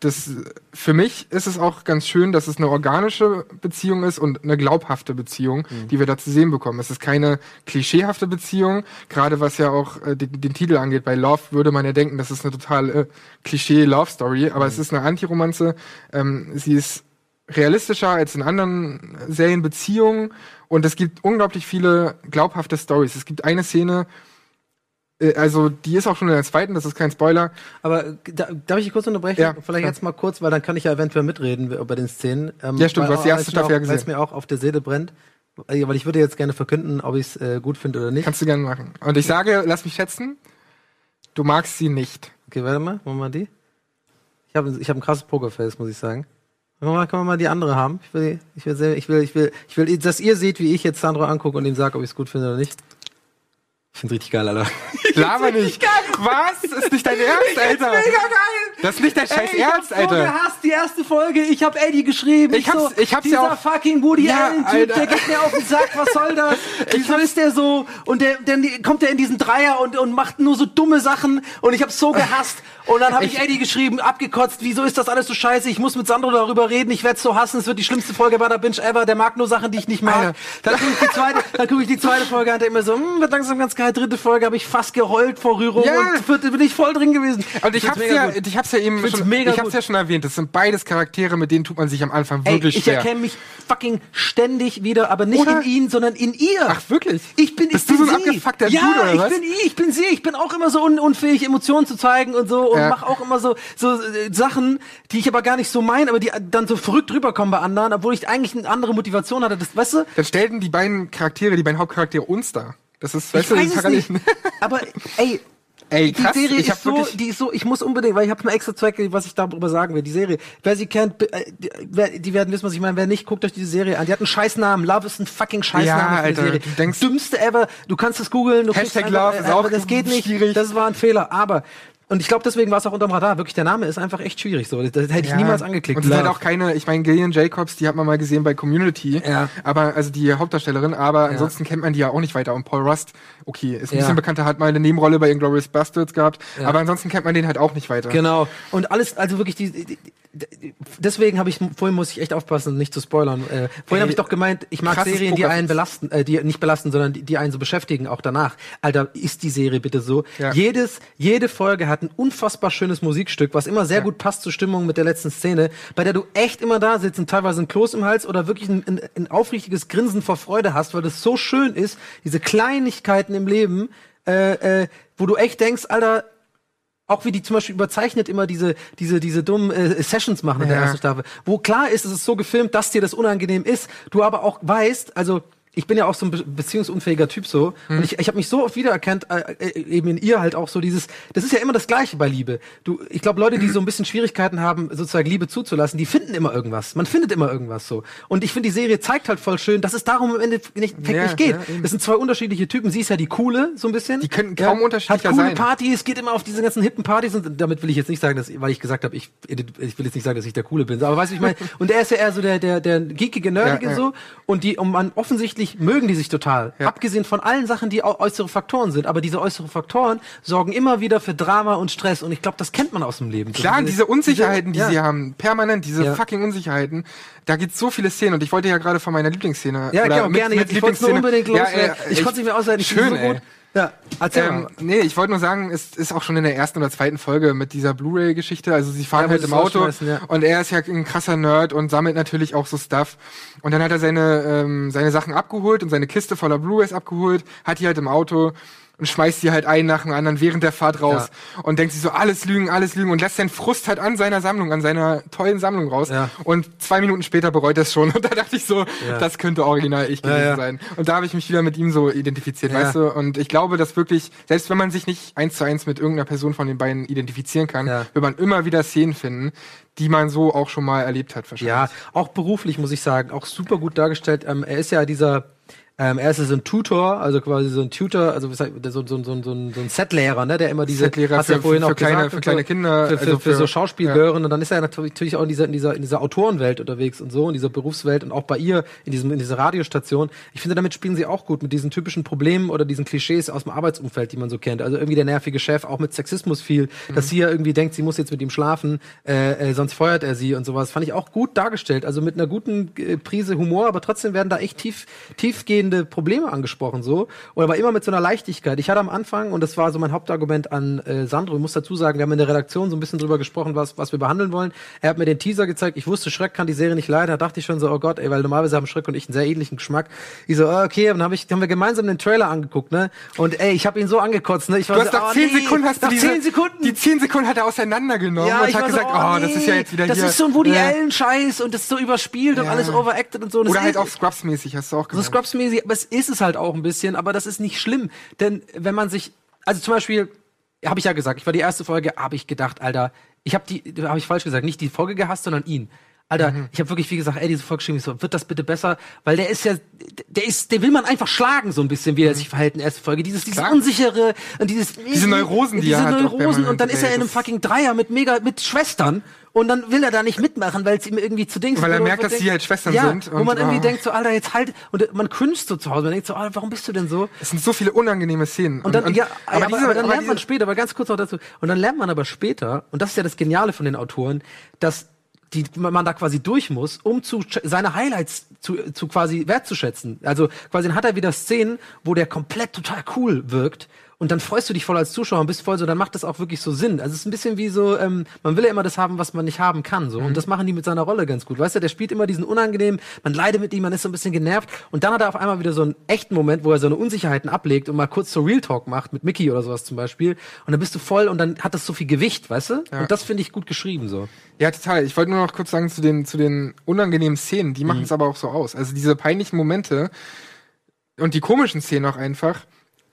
das, für mich ist es auch ganz schön, dass es eine organische Beziehung ist und eine glaubhafte Beziehung, mhm. die wir da zu sehen bekommen. Es ist keine klischeehafte Beziehung, gerade was ja auch äh, den, den, Titel angeht. Bei Love würde man ja denken, das ist eine total äh, Klischee-Love-Story, aber mhm. es ist eine Antiromanze. Ähm, sie ist realistischer als in anderen Serien Beziehungen und es gibt unglaublich viele glaubhafte Stories. Es gibt eine Szene, also die ist auch schon in der zweiten, das ist kein Spoiler. Aber äh, da, darf ich dich kurz unterbrechen? Ja, Vielleicht klar. jetzt mal kurz, weil dann kann ich ja eventuell mitreden bei den Szenen. Ähm, ja, stimmt, du hast die erste Staffel ja gesehen. Weil es mir auch auf der Seele brennt. Äh, weil ich würde jetzt gerne verkünden, ob ich es äh, gut finde oder nicht. Kannst du gerne machen. Und ich sage, lass mich schätzen, du magst sie nicht. Okay, warte mal, machen wir mal die. Ich habe ich hab ein krasses Pokerface, muss ich sagen. Können wir, mal, können wir mal die andere haben? Ich will, ich will, ich will, ich will, ich will, dass ihr seht, wie ich jetzt Sandro angucke und ihm sage, ob ich es gut finde oder nicht. Ich find's richtig geil, Alter. Laber nicht. Was? Ist nicht dein Ernst, Alter? Das ist mega geil. Das ist nicht dein scheiß Ey, Ernst, Alter. Ich hab so gehasst die erste Folge. Ich hab Eddie geschrieben. Ich, hab's, so, ich hab's dieser ja auch. fucking Woody ja, Allen Typ, der geht mir auf den Sack. Was soll das? Wieso ist der so? Und der, dann kommt der in diesen Dreier und, und macht nur so dumme Sachen. Und ich hab's so gehasst. Und dann habe ich, ich Eddie geschrieben, abgekotzt. Wieso ist das alles so scheiße? Ich muss mit Sandro darüber reden. Ich werd's so hassen. Es wird die schlimmste Folge bei der Binge ever. Der mag nur Sachen, die ich nicht mag. Alter. Dann gucke ich die zweite, dann guck ich die zweite Folge an, der immer so, hm, wird langsam ganz geil. Dritte Folge habe ich fast geheult vor Rührung ja. und wird, bin ich voll drin gewesen. Und ich hab's ja, ich hab's ja eben schon, mega ich hab's ja schon erwähnt. Das sind beides Charaktere, mit denen tut man sich am Anfang wirklich Ey, ich schwer. Ich erkenne mich fucking ständig wieder, aber nicht oder? in ihn, sondern in ihr. Ach wirklich? Ich bin, Bist ich du bin so ein abgefuckter ja, Dude, oder ich was? bin ich, ich bin sie. Ich bin auch immer so un unfähig, Emotionen zu zeigen und so und ja. mach auch immer so so äh, Sachen, die ich aber gar nicht so meine, aber die dann so verrückt rüberkommen bei anderen, obwohl ich eigentlich eine andere Motivation hatte. Das, weißt du? Dann stellten die beiden Charaktere, die beiden Hauptcharaktere uns da. Das ist, weißt ich du, weiß das ist es nicht. aber ey, Ey, krass, die Serie ist so, die ist so, ich muss unbedingt, weil ich habe mir extra Zweck, was ich darüber sagen will. Die Serie, wer sie kennt, äh, die, werden wissen, was ich meine. Wer nicht, guckt euch diese Serie an. Die hat einen Scheißnamen. Love ist ein fucking Scheißname ja, Alter, Serie. Du denkst, Dümmste ever. Du kannst es googeln. Hashtag Love ist auch Das geht nicht. Schwierig. Das war ein Fehler. Aber und ich glaube, deswegen war es auch unterm Radar. Wirklich, der Name ist einfach echt schwierig. So, das, das hätte ich ja. niemals angeklickt. Und es ist halt auch keine, ich meine, Gillian Jacobs, die hat man mal gesehen bei Community. Ja. Aber, also die Hauptdarstellerin, aber ja. ansonsten kennt man die ja auch nicht weiter. Und Paul Rust, okay, ist ein ja. bisschen bekannter, hat mal eine Nebenrolle bei Inglourious Bastards gehabt. Ja. Aber ansonsten kennt man den halt auch nicht weiter. Genau. Und alles, also wirklich die, die deswegen habe ich vorhin muss ich echt aufpassen, nicht zu spoilern. Äh, vorhin habe ich doch gemeint, ich mag Serien, die einen belasten, äh, die nicht belasten, sondern die, die einen so beschäftigen, auch danach. Alter, ist die Serie bitte so? Ja. Jedes, jede Folge hat ein unfassbar schönes Musikstück, was immer sehr ja. gut passt zur Stimmung mit der letzten Szene, bei der du echt immer da sitzt und teilweise ein Kloß im Hals oder wirklich ein, ein, ein aufrichtiges Grinsen vor Freude hast, weil das so schön ist, diese Kleinigkeiten im Leben, äh, äh, wo du echt denkst, Alter, auch wie die zum Beispiel überzeichnet immer diese, diese, diese dummen äh, Sessions machen in der ersten Staffel. Wo klar ist, es ist so gefilmt, dass dir das unangenehm ist. Du aber auch weißt, also ich bin ja auch so ein be beziehungsunfähiger Typ so. Hm. und ich, ich habe mich so oft wiedererkannt äh, äh, eben in ihr halt auch so dieses das ist ja immer das gleiche bei Liebe. Du ich glaube Leute die so ein bisschen Schwierigkeiten haben sozusagen Liebe zuzulassen die finden immer irgendwas. Man findet immer irgendwas so. Und ich finde die Serie zeigt halt voll schön dass es darum am Ende nicht, Ja, nicht geht. ja, das sind zwei unterschiedliche Typen. Sie ist ja die coole so ein bisschen. Die könnten kaum unterschiedlicher hat coole sein. Partys geht immer auf diese ganzen hippen Partys und damit will ich jetzt nicht sagen dass weil ich gesagt habe ich ich will jetzt nicht sagen dass ich der coole bin. Aber weißt du ich meine? Und er ist ja eher so der der der geekige nerdige Ja, ja. so. Und die und man offensichtlich mögen die sich total Ja. abgesehen von allen Sachen die äußere Faktoren sind aber diese äußeren Faktoren sorgen immer wieder für Drama und Stress und ich glaube das kennt man aus dem Leben Klar, diese Unsicherheiten, die ja. sie haben, permanent, diese Ja. fucking Unsicherheiten, da gibt's so viele Szenen und ich wollte ja gerade von meiner Lieblingsszene. ja oder gerne, mit- gerne mit jetzt ich wollte es nur Lieblingsszene- unbedingt los Ja, äh, ich, konnte es nicht mehr aushalten Schön, so ey. Ja erzähl Ähm, mal nee, ich wollte nur sagen, es ist auch schon in der ersten oder zweiten Folge mit dieser Blu-ray-Geschichte. Also sie fahren Ja, halt im Auto ja. und er ist ja ein krasser Nerd und sammelt natürlich auch so Stuff. Und dann hat er seine ähm, seine Sachen abgeholt und seine Kiste voller Blu-rays abgeholt, hat die halt im Auto und schmeißt die halt ein nach dem anderen während der Fahrt raus und denkt sich so alles lügen, alles lügen und lässt seinen Frust halt an seiner Sammlung, an seiner tollen Sammlung raus. Ja. Und zwei Minuten später bereut er es schon und da dachte ich so, Ja. das könnte original ich gewesen ja. sein. Und da habe ich mich wieder mit ihm so identifiziert, Ja. weißt du? Und ich glaube, dass wirklich, selbst wenn man sich nicht eins zu eins mit irgendeiner Person von den beiden identifizieren kann, Ja. wird man immer wieder Szenen finden, die man so auch schon mal erlebt hat, wahrscheinlich. Ja, auch beruflich muss ich sagen, auch super gut dargestellt. Ähm, er ist ja dieser, ähm, er ist ja so ein Tutor, also quasi so ein Tutor, also so, so, so, so, so ein, Setlehrer, ne, der immer diese Setlehrer hast für- für kleine- für und kleine so, Kinder, für, für, also für, so für- Schauspielgehören und dann ist er natürlich auch in dieser, in dieser, in dieser Autorenwelt unterwegs und so, in dieser Berufswelt und auch bei ihr in diesem, in dieser Radiostation. Ich finde, damit spielen sie auch gut mit diesen typischen Problemen oder diesen Klischees aus dem Arbeitsumfeld, die man so kennt. Also irgendwie der nervige Chef, auch mit Sexismus viel, dass sie ja irgendwie denkt, sie muss jetzt mit ihm schlafen, äh, äh, sonst feuert er sie und sowas. Fand ich auch gut dargestellt. Also mit einer guten äh, Prise Humor, aber trotzdem werden da echt tief, tiefgehende Probleme angesprochen so. Und aber immer mit so einer Leichtigkeit. Ich hatte am Anfang, und das war so mein Hauptargument an äh, Sandro, ich muss dazu sagen, wir haben in der Redaktion so ein bisschen drüber gesprochen, was, was wir behandeln wollen. Er hat mir den Teaser gezeigt, ich wusste, Schreck kann die Serie nicht leiden. Da dachte ich schon so, oh Gott, ey, weil normalerweise haben Schreck und ich einen sehr ähnlichen Geschmack. Ich so, oh, okay, und dann hab ich, haben wir gemeinsam den Trailer angeguckt, ne? Und ey, ich habe ihn so angekotzt, ne? Ich war Du hast so, nach oh, zehn nee, Sekunden hast du diese, zehn Sekunden. die zehn Sekunden hat er auseinandergenommen und ich hat gesagt, so, oh, das ist ja jetzt wieder das hier. ist so ein Woody Ja. Allen Scheiß und das ist so überspielt und Ja. alles overacted und so. Und das Oder halt auch Scrubs-mäßig, hast du auch so gesagt. Aber es ist es halt auch ein bisschen, aber das ist nicht schlimm. Denn wenn man sich, also zum Beispiel, habe ich ja gesagt, ich war die erste Folge, habe ich gedacht, Alter, ich habe die, habe ich falsch gesagt, nicht die Folge gehasst, sondern ihn. Alter, Mhm. ich habe wirklich wie gesagt, ey, diese Folge ich so, wird das bitte besser? Weil der ist ja, der ist, der will man einfach schlagen, so ein bisschen, wie er sich verhält in der ersten Folge. Dieses, dieses Mhm. Klar. unsichere und dieses Diese Neurosen, die diese er hat, auch Neurosen und dann ist er in einem fucking Dreier mit mega, mit Schwestern und dann will er da nicht mitmachen, weil es ihm irgendwie zu Dings Weil er merkt, dass denkt- sie halt Schwestern ja, sind Wo und, man irgendwie ah. denkt, so, Alter, jetzt halt, und man cringed so zu Hause. Man denkt so, Alter, warum bist du denn so? Es sind so viele unangenehme Szenen. Und dann, ja, aber, diese- aber dann aber lernt man später, aber ganz kurz noch dazu, und dann lernt man aber später, und das ist ja das Geniale von den Autoren, dass die, man da quasi durch muss, um zu seine Highlights zu, zu quasi wertzuschätzen. Also quasi dann hat er wieder Szenen, wo der komplett total cool wirkt. Und dann freust du dich voll als Zuschauer und bist voll so, dann macht das auch wirklich so Sinn. Also es ist ein bisschen wie so, ähm, man will ja immer das haben, was man nicht haben kann. So. Und das machen die mit seiner Rolle ganz gut. Weißt du, der spielt immer diesen unangenehmen, man leidet mit ihm, man ist so ein bisschen genervt. Und dann hat er auf einmal wieder so einen echten Moment, wo er so eine Unsicherheiten ablegt und mal kurz so Real Talk macht, mit Mickey oder sowas zum Beispiel. Und dann bist du voll und dann hat das so viel Gewicht, weißt du? Und das finde ich gut geschrieben so. Ja, total. Ich wollte nur noch kurz sagen zu den, zu den unangenehmen Szenen, die machen es aber auch so aus. Also diese peinlichen Momente und die komischen Szenen auch einfach,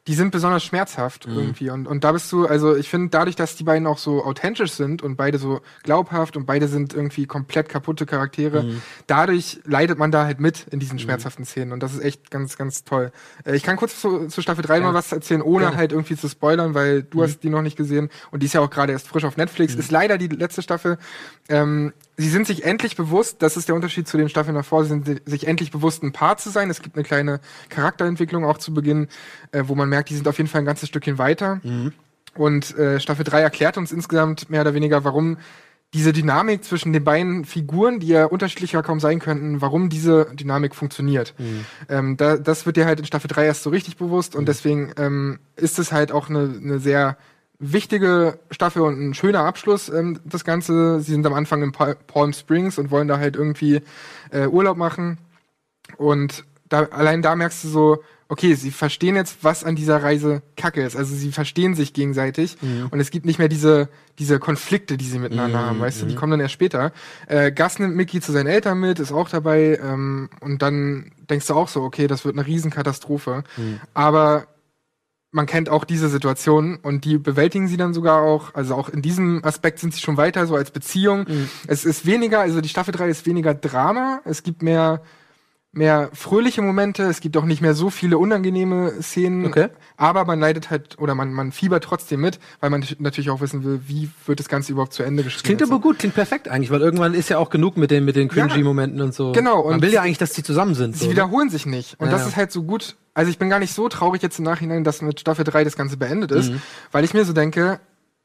die sind besonders schmerzhaft irgendwie. Und, und da bist du, also ich finde, dadurch, dass die beiden auch so authentisch sind und beide so glaubhaft und beide sind irgendwie komplett kaputte Charaktere, dadurch leidet man da halt mit in diesen schmerzhaften Szenen. Und das ist echt ganz, ganz toll. Äh, ich kann kurz zu, zu Staffel 3 mal was erzählen, ohne Gerne. halt irgendwie zu spoilern, weil du hast die noch nicht gesehen und die ist ja auch gerade erst frisch auf Netflix. Ist leider die letzte Staffel. Ähm, sie sind sich endlich bewusst, das ist der Unterschied zu den Staffeln davor, sie sind si- sich endlich bewusst, ein Paar zu sein. Es gibt eine kleine Charakterentwicklung auch zu Beginn, äh, wo man merkt, die sind auf jeden Fall ein ganzes Stückchen weiter. Und äh, Staffel 3 erklärt uns insgesamt mehr oder weniger, warum diese Dynamik zwischen den beiden Figuren, die ja unterschiedlicher kaum sein könnten, warum diese Dynamik funktioniert. Ähm, da, das wird dir halt in Staffel 3 erst so richtig bewusst und deswegen ähm, ist es halt auch eine, eine sehr wichtige Staffel und ein schöner Abschluss, ähm, das Ganze. Sie sind am Anfang in Pa- Palm Springs und wollen da halt irgendwie äh, Urlaub machen. Und da, allein da merkst du so, okay, sie verstehen jetzt, was an dieser Reise Kacke ist. Also sie verstehen sich gegenseitig Mhm. und es gibt nicht mehr diese, diese Konflikte, die sie miteinander Mhm, haben, weißt du, die mhm. kommen dann erst später. Äh, Gus nimmt Mickey zu seinen Eltern mit, ist auch dabei ähm, und dann denkst du auch so, okay, das wird eine Riesenkatastrophe. Mhm. Aber man kennt auch diese Situation und die bewältigen sie dann sogar auch. Also auch in diesem Aspekt sind sie schon weiter, so als Beziehung. Mhm. Es ist weniger, also die Staffel 3 ist weniger Drama, es gibt mehr, mehr fröhliche Momente, es gibt auch nicht mehr so viele unangenehme Szenen, Okay. aber man leidet halt oder man, man fiebert trotzdem mit, weil man natürlich auch wissen will, wie wird das Ganze überhaupt zu Ende geschrieben. Klingt aber gut, klingt perfekt eigentlich, weil irgendwann ist ja auch genug mit den, mit den cringy Ja. Momenten und so. Genau, Man und will ja eigentlich, dass die zusammen sind. Sie so, ne? wiederholen sich nicht. Und Ja, das ja. ist halt so gut. Also ich bin gar nicht so traurig jetzt im Nachhinein, dass mit Staffel 3 das Ganze beendet ist, Mhm. weil ich mir so denke,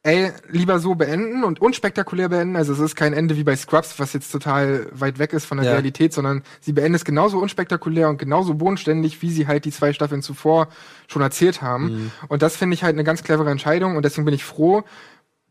ey, lieber so beenden und unspektakulär beenden. Also es ist kein Ende wie bei Scrubs, was jetzt total weit weg ist von der Ja. Realität, sondern sie beenden es genauso unspektakulär und genauso bodenständig, wie sie halt die zwei Staffeln zuvor schon erzählt haben. Mhm. Und das finde ich halt eine ganz clevere Entscheidung und deswegen bin ich froh,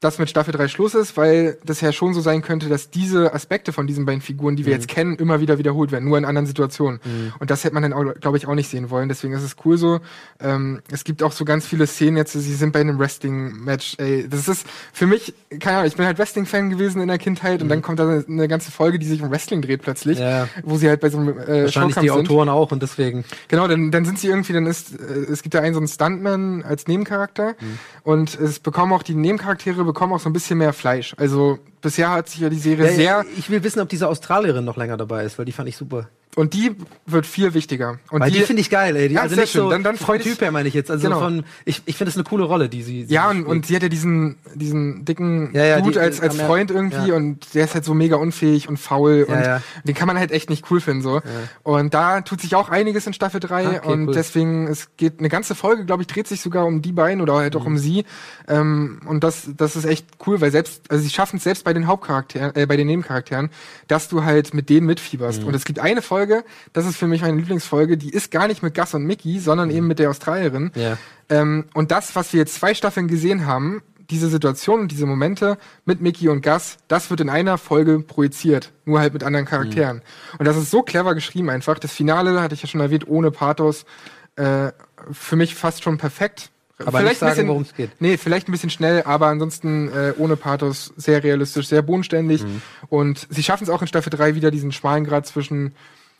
dass mit Staffel 3 Schluss ist, weil das ja schon so sein könnte, dass diese Aspekte von diesen beiden Figuren, die wir jetzt kennen, immer wieder wiederholt werden, nur in anderen Situationen. Und das hätte man dann, glaube ich, auch nicht sehen wollen. Deswegen ist es cool so. Ähm, es gibt auch so ganz viele Szenen jetzt, sie sind bei einem Wrestling-Match. Ey, das ist für mich, keine Ahnung, ich bin halt Wrestling-Fan gewesen in der Kindheit und dann kommt da eine, eine ganze Folge, die sich um Wrestling dreht plötzlich, Ja. wo sie halt bei so einem äh, Wahrscheinlich Showkampf die sind. Autoren auch und deswegen. Genau, dann, dann sind sie irgendwie, dann ist, äh, es gibt ja einen so einen Stuntman als Nebencharakter Mhm. und es bekommen auch, die Nebencharaktere bekommen auch so ein bisschen mehr Fleisch. Also bisher hat sich ja die Serie sehr, ich will wissen, ob diese Australierin noch länger dabei ist, weil die fand ich super. und die wird viel wichtiger. Und Weil die, finde ich geil, ey. Die, Ja, also sehr nicht schön. so Dann- dann vom freu dich. Typ her meine ich jetzt. Also Genau. von, ich, ich finde das eine coole Rolle, die sie. sie ja, und, spielt. und sie hat ja diesen, diesen dicken Ja, ja, Dude die- als, als Freund irgendwie ja. und der ist halt so mega unfähig und faul Ja, und ja. den kann man halt echt nicht cool finden so. Und da tut sich auch einiges in Staffel 3 Ah, okay, und cool. deswegen, es geht eine ganze Folge, glaube ich, dreht sich sogar um die beiden oder halt auch Mhm. um sie. Ähm, und das, das ist echt cool, weil selbst, also sie schaffen es selbst bei den Hauptcharakteren, äh, bei den Nebencharakteren, dass du halt mit denen mitfieberst. Mhm. Und es gibt eine Folge, das ist für mich meine Lieblingsfolge, die ist gar nicht mit Gus und Mickey, sondern eben mit der Australierin. Mhm. Ja. Ähm, und das, was wir jetzt zwei Staffeln gesehen haben, diese Situation und diese Momente mit Mickey und Gus, das wird in einer Folge projiziert, nur halt mit anderen Charakteren. Mhm. Und das ist so clever geschrieben einfach. Das Finale, hatte ich ja schon erwähnt, ohne Pathos, äh, für mich fast schon perfekt. Aber ein sagen, bisschen- worum es geht. Nee, vielleicht ein bisschen schnell, aber ansonsten äh, ohne Pathos, sehr realistisch, sehr bodenständig. Mhm. Und sie schaffen es auch in Staffel 3 wieder, diesen schmalen Grad zwischen,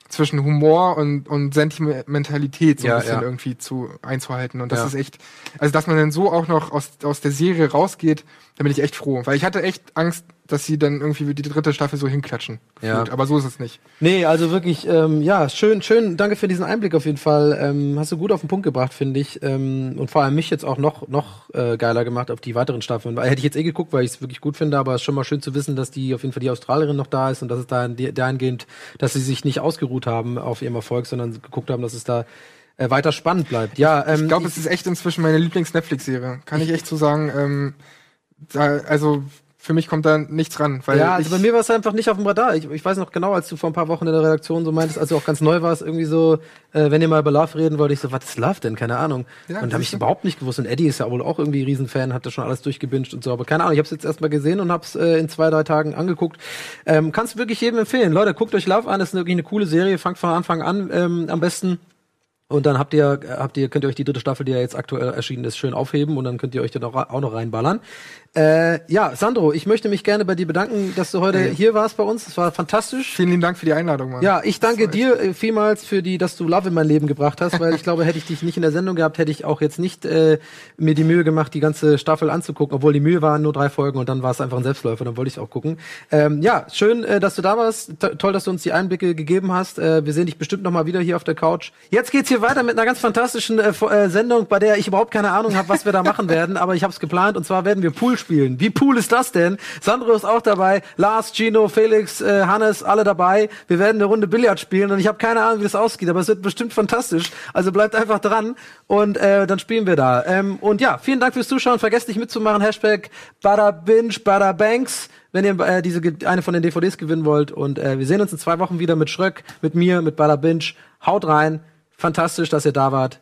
zwischen Humor und, und Sentimentalität so Ja, ein bisschen ja. irgendwie zu einzuhalten. Und das Ja. ist echt, also dass man dann so auch noch aus, aus der Serie rausgeht, da bin ich echt froh. Weil ich hatte echt Angst, dass sie dann irgendwie die dritte Staffel so hinklatschen. Ja. Aber so ist es nicht. Nee, also wirklich, ähm, ja, schön, schön. Danke für diesen Einblick auf jeden Fall. Ähm, hast du gut auf den Punkt gebracht, finde ich. Ähm, und vor allem mich jetzt auch noch, noch äh, geiler gemacht auf die weiteren Staffeln. Hätte ich jetzt eh geguckt, weil ich es wirklich gut finde, aber es ist schon mal schön zu wissen, dass die auf jeden Fall die Australierin noch da ist und dass es da in- dahingehend, dass sie sich nicht ausgeruht haben auf ihrem Erfolg, sondern geguckt haben, dass es da äh, weiter spannend bleibt. Ja, ähm, Ich glaube, es ist echt inzwischen meine Lieblings-Netflix-Serie. Kann ich echt so sagen. Ähm, also für mich kommt da nichts ran. Weil ja, also bei mir war es einfach nicht auf dem Radar. Ich, ich weiß noch genau, als du vor ein paar Wochen in der Redaktion so meintest, als du auch ganz neu warst, irgendwie so, äh, wenn ihr mal über Love reden wollt, ich so, was ist Love denn? Keine Ahnung. Ja, und da habe ich überhaupt nicht gewusst. Und Eddie ist ja wohl auch irgendwie Riesenfan, hat das schon alles durchgebinged und so. Aber keine Ahnung, ich habe es jetzt erstmal gesehen und habe es äh, in zwei, drei Tagen angeguckt. Ähm, Kannst wirklich jedem empfehlen. Leute, guckt euch Love an, das ist wirklich eine coole Serie. Fangt von Anfang an ähm, am besten. Und dann habt ihr, habt ihr, könnt ihr euch die dritte Staffel, die ja jetzt aktuell erschienen ist, schön aufheben und dann könnt ihr euch dann auch, auch noch reinballern. Äh, ja, Sandro, ich möchte mich gerne bei dir bedanken, dass du heute Ey. hier warst bei uns. Es war fantastisch. vielen lieben Dank für die Einladung, Mann. Ja, ich danke dir äh, vielmals für die, dass du Love in mein Leben gebracht hast, weil ich glaube, hätte ich dich nicht in der Sendung gehabt, hätte ich auch jetzt nicht äh, mir die Mühe gemacht, die ganze Staffel anzugucken, obwohl die Mühe waren nur drei Folgen und dann war es einfach ein Selbstläufer, dann wollte ich auch gucken. Ähm, ja, schön, äh, dass du da warst. To toll, dass du uns die Einblicke gegeben hast. Äh, wir sehen dich bestimmt noch mal wieder hier auf der Couch. Jetzt geht's hier weiter mit einer ganz fantastischen äh, äh, Sendung, bei der ich überhaupt keine Ahnung habe, was wir da machen werden, aber ich habe es geplant und zwar werden wir Pool spielen. Wie cool ist das denn? Sandro ist auch dabei, Lars, Gino, Felix, äh, Hannes, alle dabei. Wir werden eine Runde Billard spielen und ich habe keine Ahnung, wie das ausgeht, aber es wird bestimmt fantastisch. Also bleibt einfach dran und äh, dann spielen wir da. Ähm, und ja, vielen Dank fürs Zuschauen. Vergesst nicht mitzumachen. Hashtag Badabinge, Badabanks wenn ihr äh, diese eine von den DVDs gewinnen wollt. Und äh, wir sehen uns in zwei Wochen wieder mit Schröck, mit mir, mit Bada Binge. Haut rein. Fantastisch, dass ihr da wart.